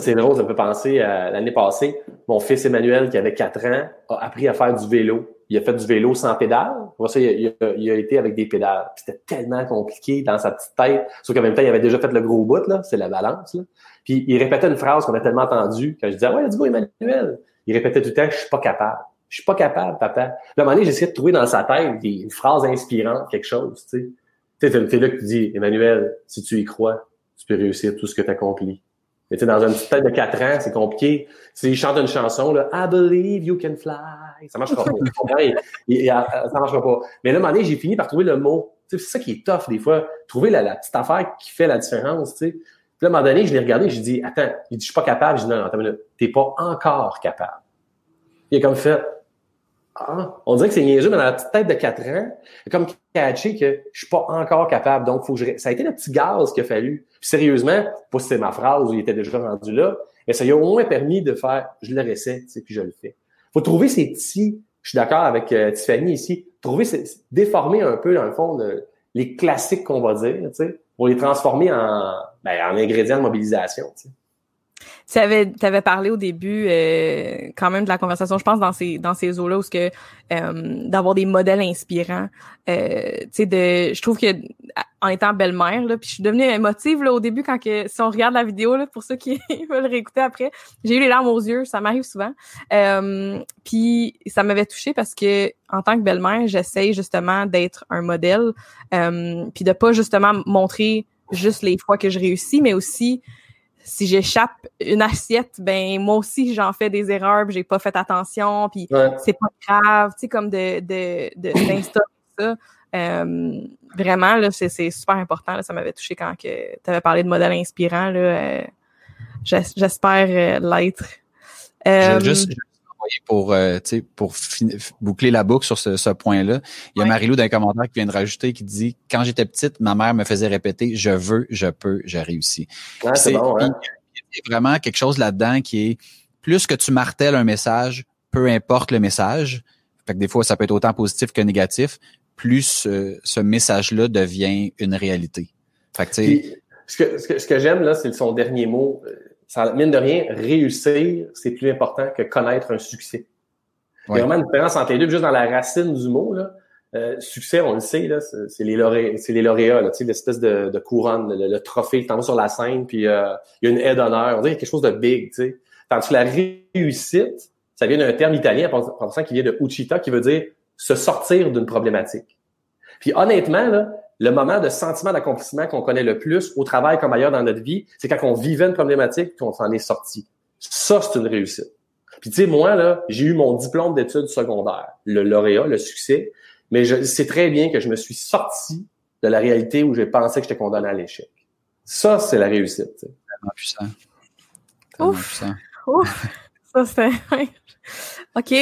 c'est drôle, ça me penser à l'année passée, mon fils Emmanuel qui avait 4 ans a appris à faire du vélo. Il a fait du vélo sans pédale. Pour ça, il a, été avec des pédales. C'était tellement compliqué dans sa petite tête. Sauf qu'en même temps, il avait déjà fait le gros bout, là. C'est la balance, là. Puis il répétait une phrase qu'on a tellement entendue quand je disais, ouais, dis-moi Emmanuel. Il répétait tout le temps, je suis pas capable. Je suis pas capable, papa. Puis à un moment donné, j'essayais de trouver dans sa tête des, une phrase inspirante, quelque chose, tu sais. Tu là qui dit, Emmanuel, si tu y crois, tu peux réussir tout ce que tu accomplis. Mais tu sais, dans une petite tête de 4 ans, c'est compliqué. Si il chante une chanson, là, I believe you can fly. Ça marchera pas. ça marchera pas. Mais là, à un moment donné, j'ai fini par trouver le mot. Tu sais, c'est ça qui est tough, des fois. Trouver la, petite affaire qui fait la différence, tu sais. Puis là, à un moment donné, je l'ai regardé, j'ai dit, attends, il dit, je suis pas capable. J'ai dit, non, non, attends, t'es pas encore capable. Il a comme fait, ah, on dirait que c'est niaiseux, mais dans la petite tête de 4 ans, comme catché que je suis pas encore capable. Donc, faut que je... ça a été le petit gaz qu'il a fallu. Puis sérieusement, pas si c'est ma phrase où il était déjà rendu là, mais ça lui a au moins permis de faire, je le réessaie, puis je le fais. Faut trouver ces petits, je suis d'accord avec euh, Tiffany ici, trouver, ces, déformer un peu, dans le fond, les classiques qu'on va dire, tu sais, pour les transformer en, ben, en ingrédients de mobilisation, tu sais. Tu avais, parlé au début euh, quand même de la conversation, je pense, dans ces dans ces eaux-là, où ce que euh, d'avoir des modèles inspirants. Euh, tu sais, de je trouve que en étant belle-mère, là, puis je suis devenue émotive là, au début quand que si on regarde la vidéo, là, pour ceux qui veulent réécouter après, j'ai eu les larmes aux yeux, ça m'arrive souvent. puis ça m'avait touchée parce que en tant que belle-mère, j'essaye justement d'être un modèle, puis de pas justement montrer juste les fois que je réussis, mais aussi si j'échappe une assiette, ben moi aussi j'en fais des erreurs, j'ai pas fait attention, puis c'est pas grave, tu sais comme de de d'instaurer ça. Euh, vraiment là, c'est super important. Là, ça m'avait touché quand que tu avais parlé de modèle inspirant là. Euh, j'espère euh, l'être. juste pour pour boucler la boucle sur ce, ce point-là. Il y a Marilou d'un commentaire qui vient de rajouter qui dit quand j'étais petite, ma mère me faisait répéter je veux, je peux, je réussis. c'est bon, hein? Il y a vraiment quelque chose là-dedans qui est plus que tu martèles un message, peu importe le message. Fait que des fois ça peut être autant positif que négatif, plus euh, ce message-là devient une réalité. Fait que, ce que, ce que, ce que j'aime, là, c'est son dernier mot. Ça, mine de rien, réussir, c'est plus important que connaître un succès. Il y a vraiment une différence entre les deux, juste dans la racine du mot. Là, euh, succès, on le sait, là, c'est les lauréats, c'est les lauréats, là, l'espèce de, de couronne, le, le trophée, tu sur la scène, puis euh, il y a une aide d'honneur. On dirait quelque chose de big, tu sais. Tandis que la réussite, ça vient d'un terme italien, en pensant qu'il vient de Uchita, qui veut dire se sortir d'une problématique. Puis honnêtement, là, le moment de sentiment d'accomplissement qu'on connaît le plus au travail comme ailleurs dans notre vie, c'est quand on vivait une problématique qu'on s'en est sorti. Ça, c'est une réussite. Puis tu sais, moi, là, j'ai eu mon diplôme d'études secondaires, le lauréat, le succès, mais je sais très bien que je me suis sorti de la réalité où j'ai pensé que j'étais condamné à l'échec. Ça, c'est la réussite. Tellement puissant. Tellement Ouf. puissant. Ouf. Ça, c'est... OK.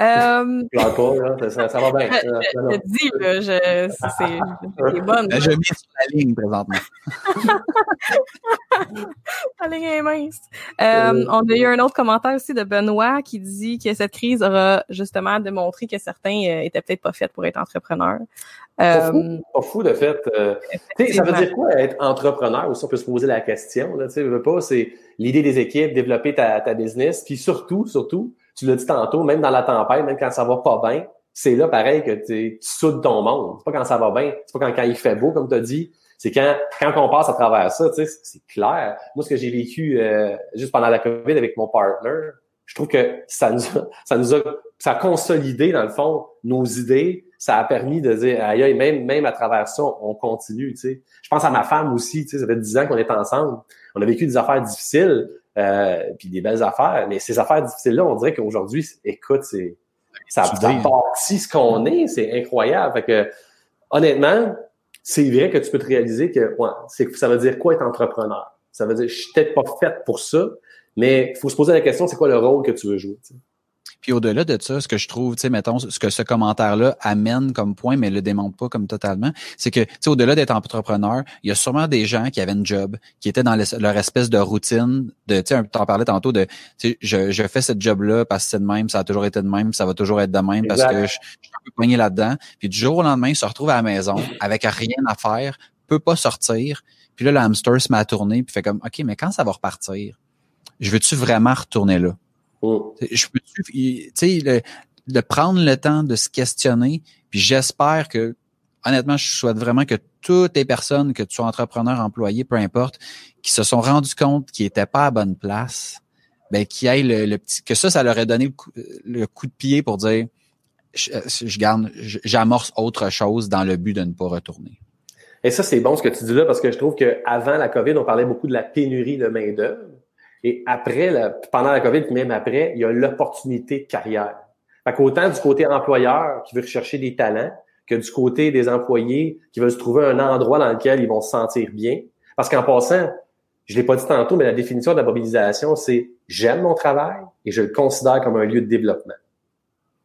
Euh... pas, là. Ça, ça, va bien. Je, je, je dis, là, je, c'est, c'est bonne. Je mets sur la ligne présentement. la ligne est mince. Euh, on a eu un autre commentaire aussi de Benoît qui dit que cette crise aura justement démontré que certains euh, étaient peut-être pas faits pour être entrepreneurs. Pas, fou, euh, pas fou de fait. Euh, ça veut dire quoi être entrepreneur? Aussi, on peut se poser la question. Là, veux pas, c'est l'idée des équipes, développer ta, ta business, puis surtout, surtout, tu l'as dit tantôt, même dans la tempête, même quand ça va pas bien, c'est là pareil que tu soudes ton monde. C'est pas quand ça va bien, c'est pas quand, il fait beau, comme tu as dit. C'est quand, quand on passe à travers ça, tu sais, c'est clair. Moi, ce que j'ai vécu euh, juste pendant la COVID avec mon partner, je trouve que ça nous a, ça nous a, ça a consolidé, dans le fond, nos idées. Ça a permis de dire, aïe, même, même à travers ça, on continue, tu sais. Je pense à ma femme aussi, tu sais, ça fait dix ans qu'on est ensemble. On a vécu des affaires difficiles. Euh, puis des belles affaires. Mais ces affaires difficiles-là, on dirait qu'aujourd'hui, écoute, c'est ça, ça bâtit ce qu'on est, c'est incroyable. Fait que honnêtement, c'est vrai que tu peux te réaliser que ouais, c'est ça veut dire quoi être entrepreneur? Ça veut dire je suis peut-être pas faite pour ça, mais il faut se poser la question, c'est quoi le rôle que tu veux jouer. Puis au-delà de ça, ce que je trouve, tu sais, mettons, ce que ce commentaire-là amène comme point, mais le démontre pas comme totalement, c'est que, tu sais, au-delà d'être entrepreneur, il y a sûrement des gens qui avaient une job, qui étaient dans leur espèce de routine, de, tu sais, t'en parlais tantôt de, tu sais, je, je fais cette job-là parce que c'est de même, ça a toujours été de même, ça va toujours être de même parce que je, je suis un peu poigné là-dedans. Puis du jour au lendemain, il se retrouve à la maison avec rien à faire, peut pas sortir. Puis là, le hamster se met à tourner, puis fait comme, OK, mais quand ça va repartir? Je veux-tu vraiment retourner là? Oh. Je peux tu sais, de prendre le temps de se questionner, puis j'espère que, honnêtement, je souhaite vraiment que toutes les personnes, que tu sois entrepreneur, employé, peu importe, qui se sont rendus compte qu'ils n'étaient pas à bonne place, ben, qui aillent le, petit, que ça, ça leur ait donné le coup, de pied pour dire, je, je garde, j'amorce autre chose dans le but de ne pas retourner. Et ça, c'est bon ce que tu dis là, parce que je trouve qu'avant la COVID, on parlait beaucoup de la pénurie de main-d'œuvre. Et après, pendant la COVID, même après, il y a l'opportunité de carrière. Fait qu'autant du côté employeur qui veut rechercher des talents que du côté des employés qui veulent se trouver un endroit dans lequel ils vont se sentir bien. Parce qu'en passant, je l'ai pas dit tantôt, mais la définition de la mobilisation, c'est j'aime mon travail et je le considère comme un lieu de développement.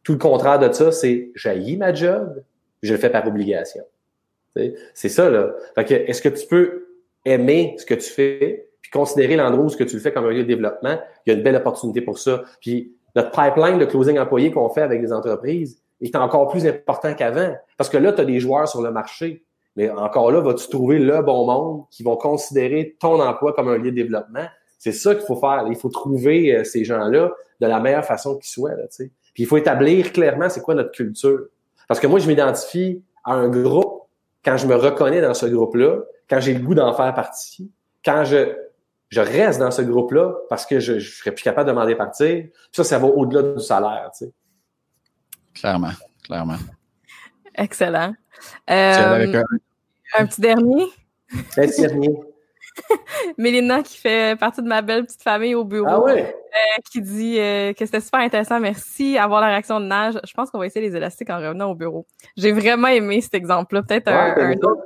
Tout le contraire de ça, c'est j'haïs ma job, je le fais par obligation. C'est ça, là. Fait que, est-ce que tu peux aimer ce que tu fais puis considérer l'endroit où ce que tu le fais comme un lieu de développement, il y a une belle opportunité pour ça. Puis notre pipeline de closing employés qu'on fait avec des entreprises est encore plus important qu'avant. Parce que là, tu as des joueurs sur le marché. Mais encore là, vas-tu trouver le bon monde qui vont considérer ton emploi comme un lieu de développement? C'est ça qu'il faut faire. Il faut trouver euh, ces gens-là de la meilleure façon qu'ils soient. Là, Puis il faut établir clairement c'est quoi notre culture. Parce que moi, je m'identifie à un groupe quand je me reconnais dans ce groupe-là, quand j'ai le goût d'en faire partie, quand je je reste dans ce groupe-là parce que je, je serais plus capable de demander partir. Ça, ça va au-delà du salaire, tu sais. Clairement, clairement. Excellent. Euh, un... petit dernier? Un petit dernier. Mélina, qui fait partie de ma belle petite famille au bureau, Ah ouais? euh, qui dit euh, que c'était super intéressant. Merci. Avoir la réaction de Nage. Je pense qu'on va essayer les élastiques en revenant au bureau. J'ai vraiment aimé cet exemple-là. Peut-être un, Ouais, un c'est autre,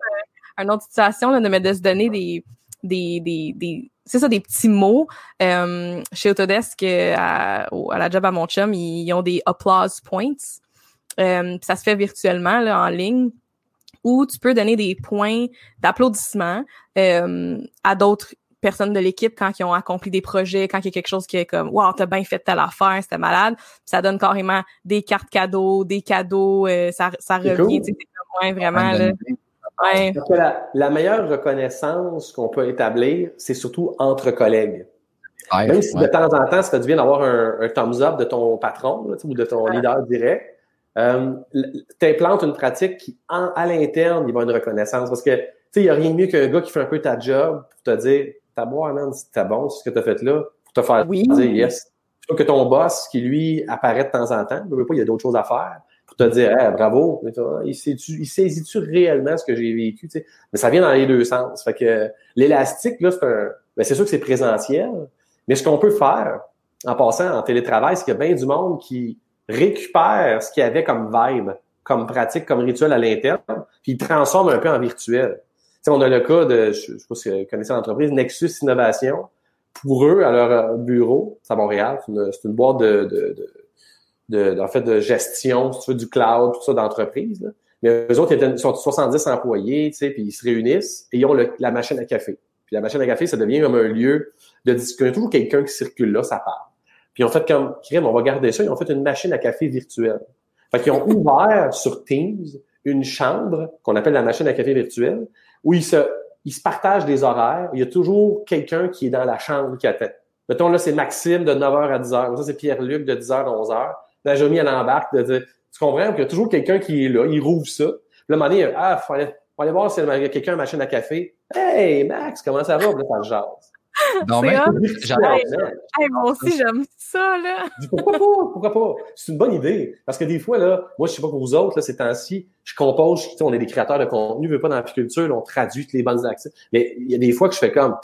une autre situation là, de, mais de se donner des, des, des, des c'est ça, des petits mots. Euh, chez Autodesk, euh, à, à la job à mon chum, ils, ils ont des applause points. Euh, ça se fait virtuellement, là, en ligne, où tu peux donner des points d'applaudissement euh, à d'autres personnes de l'équipe quand ils ont accompli des projets, quand il y a quelque chose qui est comme Wow, t'as bien fait telle affaire, c'était malade. Puis ça donne carrément des cartes cadeaux, des cadeaux, euh, ça, ça revient, cool. tu sais, vraiment, là. Ouais. Parce que la, la meilleure reconnaissance qu'on peut établir, c'est surtout entre collègues. Ouais, Même si ouais. de temps en temps, ça fait du bien d'avoir un, un thumbs up de ton patron là, ou de ton leader direct, euh, tu implantes une pratique qui, en- à l'interne, il va y avoir une reconnaissance. Parce que, tu sais, il n'y a rien de mieux qu'un gars qui fait un peu ta job pour te dire, t'as boire, man, c'était bon, ce que tu as fait là, pour te faire Oui. dire yes. Plutôt que ton boss, qui lui apparaît de temps en temps, ne veut pas, il y a d'autres choses à faire, te dire, hey, bravo, il saisit-tu réellement ce que j'ai vécu. Mais ça vient dans les deux sens. Fait que l'élastique, là, c'est un, ben, c'est sûr que c'est présentiel, mais ce qu'on peut faire, en passant en télétravail, c'est qu'il y a bien du monde qui récupère ce qu'il y avait comme vibe, comme pratique, comme rituel à l'interne, puis il transforme un peu en virtuel. Tu sais, on a le cas de, je, je sais pas si vous connaissez l'entreprise, Nexus Innovation. Pour eux, à leur euh, bureau, c'est à Montréal, c'est une, une boîte de, de, de, de- en fait, de gestion, si tu veux, du cloud, tout ça, d'entreprise. Mais eux autres, ils sont 70 employés, tu sais, puis ils se réunissent et ils ont le- la machine à café. Puis la machine à café, ça devient comme un lieu de discussion. Il y a toujours quelqu'un qui circule là, ça part. Puis ils ont fait comme, crème, on va garder ça. Ils ont fait une machine à café virtuelle. Fait qu'ils ont ouvert sur Teams une chambre qu'on appelle la machine à café virtuelle où ils se, ils se partagent des horaires. Il y a toujours quelqu'un qui est dans la chambre qui attend. Mettons, là, c'est Maxime de 9h à 10h. Ça, c'est Pierre-Luc de 10h à 11h. La Jomy, elle embarque de dire, tu comprends qu'il y a toujours quelqu'un qui est là, il rouvre ça. Puis là, à un moment donné, ah, faut aller, faut aller voir s'il y a quelqu'un à la machine à café. Hey, Max, comment ça va? Puis là, ça se jase. Non, mais j'adore. Hey, moi aussi, j'aime ça, là. Je pourquoi pas? Pourquoi pas? C'est une bonne idée. Parce que des fois, là, moi, je sais pas pour vous autres, là, ces temps-ci, je compose, tu sais, on est des créateurs de contenu, je veux pas dans l'apiculture, là, on traduit toutes les bonnes actions. Mais il y a des fois que je fais comme,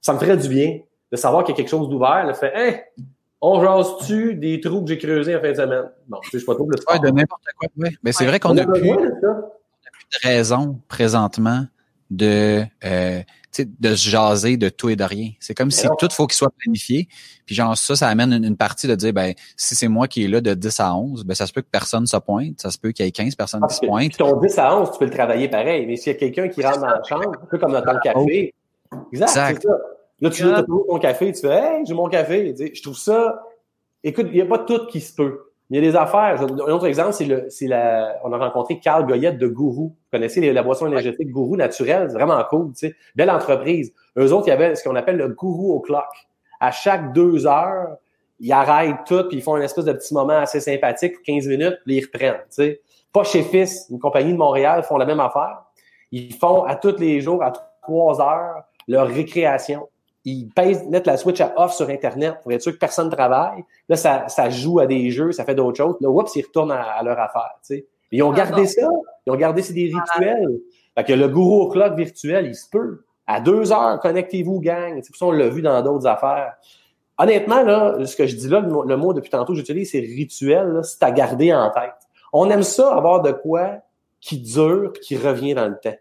ça me ferait du bien de savoir qu'il y a quelque chose d'ouvert, là, fait, hein, on jase-tu des trous que j'ai creusés en fin de semaine? Bon, tu sais, je suis pas trop le Ouais, de n'importe quoi. ouais. Mais c'est vrai qu'on On a a plus de raison présentement de euh, tu sais, de se jaser de tout et de rien. C'est comme si tout faut qu'il soit planifié. Puis genre ça, ça amène une, une partie de dire ben si c'est moi qui est là de 10 à 11, ben ça se peut que personne se pointe, ça se peut qu'il y ait 15 personnes qui se pointent. ton 10 à 11, tu peux le travailler pareil. Mais s'il y a quelqu'un qui rentre dans la chambre, un peu comme dans ton café, exact, Exact. c'est ça. Là, tu as toujours ton café, tu fais Hey, j'ai mon café. Tu sais, Je trouve ça. Écoute, il n'y a pas tout qui se peut. Il y a des affaires. Un autre exemple, c'est le, c'est la. On a rencontré Carl Goyette de Gourou. Vous connaissez les- la boisson énergétique Gourou naturelle, c'est vraiment cool, tu sais. Belle entreprise. Eux autres, il y avait ce qu'on appelle le Gourou au clock. À chaque deux heures, ils arrêtent tout, puis ils font une espèce de petit moment assez sympathique pour 15 minutes, puis ils reprennent, tu sais. Pas chez Fils, une compagnie de Montréal, font la même affaire. Ils font à tous les jours, à trois heures, leur récréation. Ils pèsent, mettent la switch à off sur Internet pour être sûr que personne ne travaille. Là, ça, ça joue à des jeux, ça fait d'autres choses. Là, oups, ils retournent à, à leur affaire, tu sais. Ils ont Ah, gardé ça. Ils ont gardé, c'est des rituels. Fait que le gourou au clock virtuel, il se peut. À deux heures, connectez-vous, gang. C'est pour ça on l'a vu dans d'autres affaires. Honnêtement, là, ce que je dis là, le mot, le mot depuis tantôt, j'utilise, c'est rituel, c'est à garder en tête. On aime ça, avoir de quoi qui dure puis qui revient dans le temps.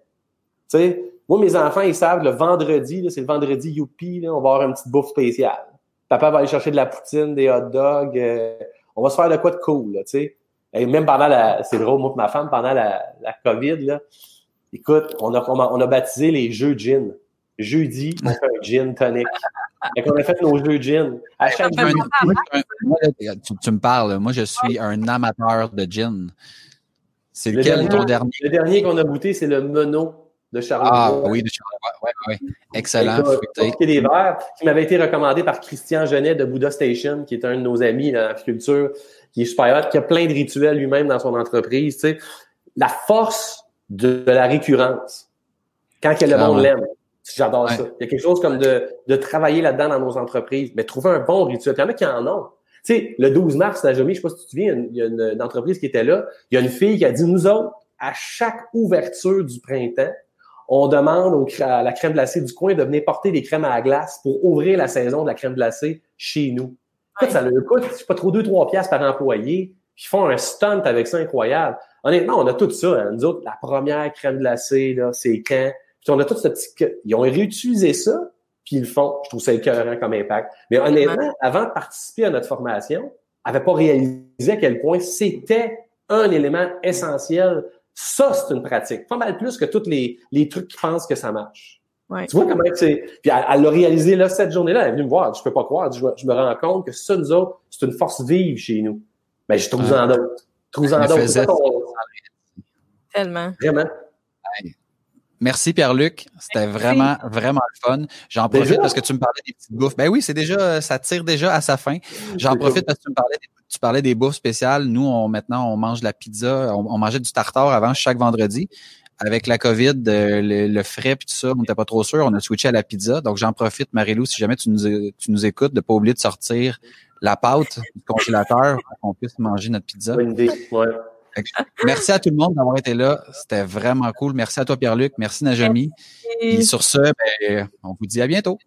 Tu sais, moi, mes enfants, ils savent, le vendredi, c'est le vendredi youpi, là, on va avoir une petite bouffe spéciale. Papa va aller chercher de la poutine, des hot dogs, euh, on va se faire de quoi de cool, là, tu sais. Et même pendant la, c'est drôle, moi et ma femme, pendant la, la COVID, là, écoute, on a, on a, on a baptisé les jeux gin. Jeudi, on fait un gin tonic. Fait qu'on a fait nos jeux gin. À chaque un- tu, tu me parles, moi je suis un amateur de gin. C'est Le lequel dernier- ton dernier? le dernier qu'on a goûté, c'est le Mono de Charles. Ah oui, de ouais, ouais, ouais. Excellent, fruité. Qui des verres, qui m'avait été recommandé par Christian Genet de Buddha Station, qui est un de nos amis dans la culture, qui est super hot, qui a plein de rituels lui-même dans son entreprise. Tu sais. La force de, de la récurrence, quand que le monde l'aime. J'adore Ouais. ça. Il y a quelque chose comme de, de travailler là-dedans dans nos entreprises, mais trouver un bon rituel. Il y en a qui en ont. Tu sais, le 12 mars, la Jomie, je sais pas si tu te souviens, il y a une, une entreprise qui était là. Il y a une fille qui a dit, nous autres, à chaque ouverture du printemps, on demande à la crème glacée du coin de venir porter des crèmes à la glace pour ouvrir la saison de la crème glacée chez nous. Écoute, ça leur coûte, c'est pas trop 2-3 piastres par employé. Puis ils font un stunt avec ça incroyable. Honnêtement, on a tout ça. Hein. Nous autres, la première crème glacée, là, c'est quand? Puis on a tout ce petit... Ils ont réutilisé ça, puis ils le font. Je trouve ça écœurant comme impact. Mais honnêtement, avant de participer à notre formation, n'avait pas réalisé à quel point c'était un élément essentiel. Ça, c'est une pratique. Pas mal plus que tous les, les trucs qui pensent que ça marche. Tu vois comment c'est. Puis elle l'a réalisé là, cette journée-là, elle est venue me voir. Je peux pas croire. Je, je me rends compte que ça, nous autres, c'est une force vive chez nous. Mais ben, je trouve en d'autres. Trouve en d'autres. Tellement. Vraiment. Merci Pierre-Luc, c'était vraiment vraiment le fun. J'en profite parce que tu me parlais des petites bouffes. Ben oui, c'est déjà ça tire déjà à sa fin. J'en profite parce que tu me parlais des, tu parlais des bouffes spéciales. Nous on maintenant on mange la pizza, on, mangeait du tartare avant chaque vendredi. Avec la COVID, euh, le, frais puis tout ça, on n'était pas trop sûr, on a switché à la pizza. Donc j'en profite Marilou si jamais tu nous tu nous écoutes de pas oublier de sortir la pâte du congélateur pour qu'on puisse manger notre pizza. Bonne idée. Ouais. Merci à tout le monde d'avoir été là. C'était vraiment cool. Merci à toi, Pierre-Luc. Merci, Najami. Et sur ce, ben, on vous dit à bientôt.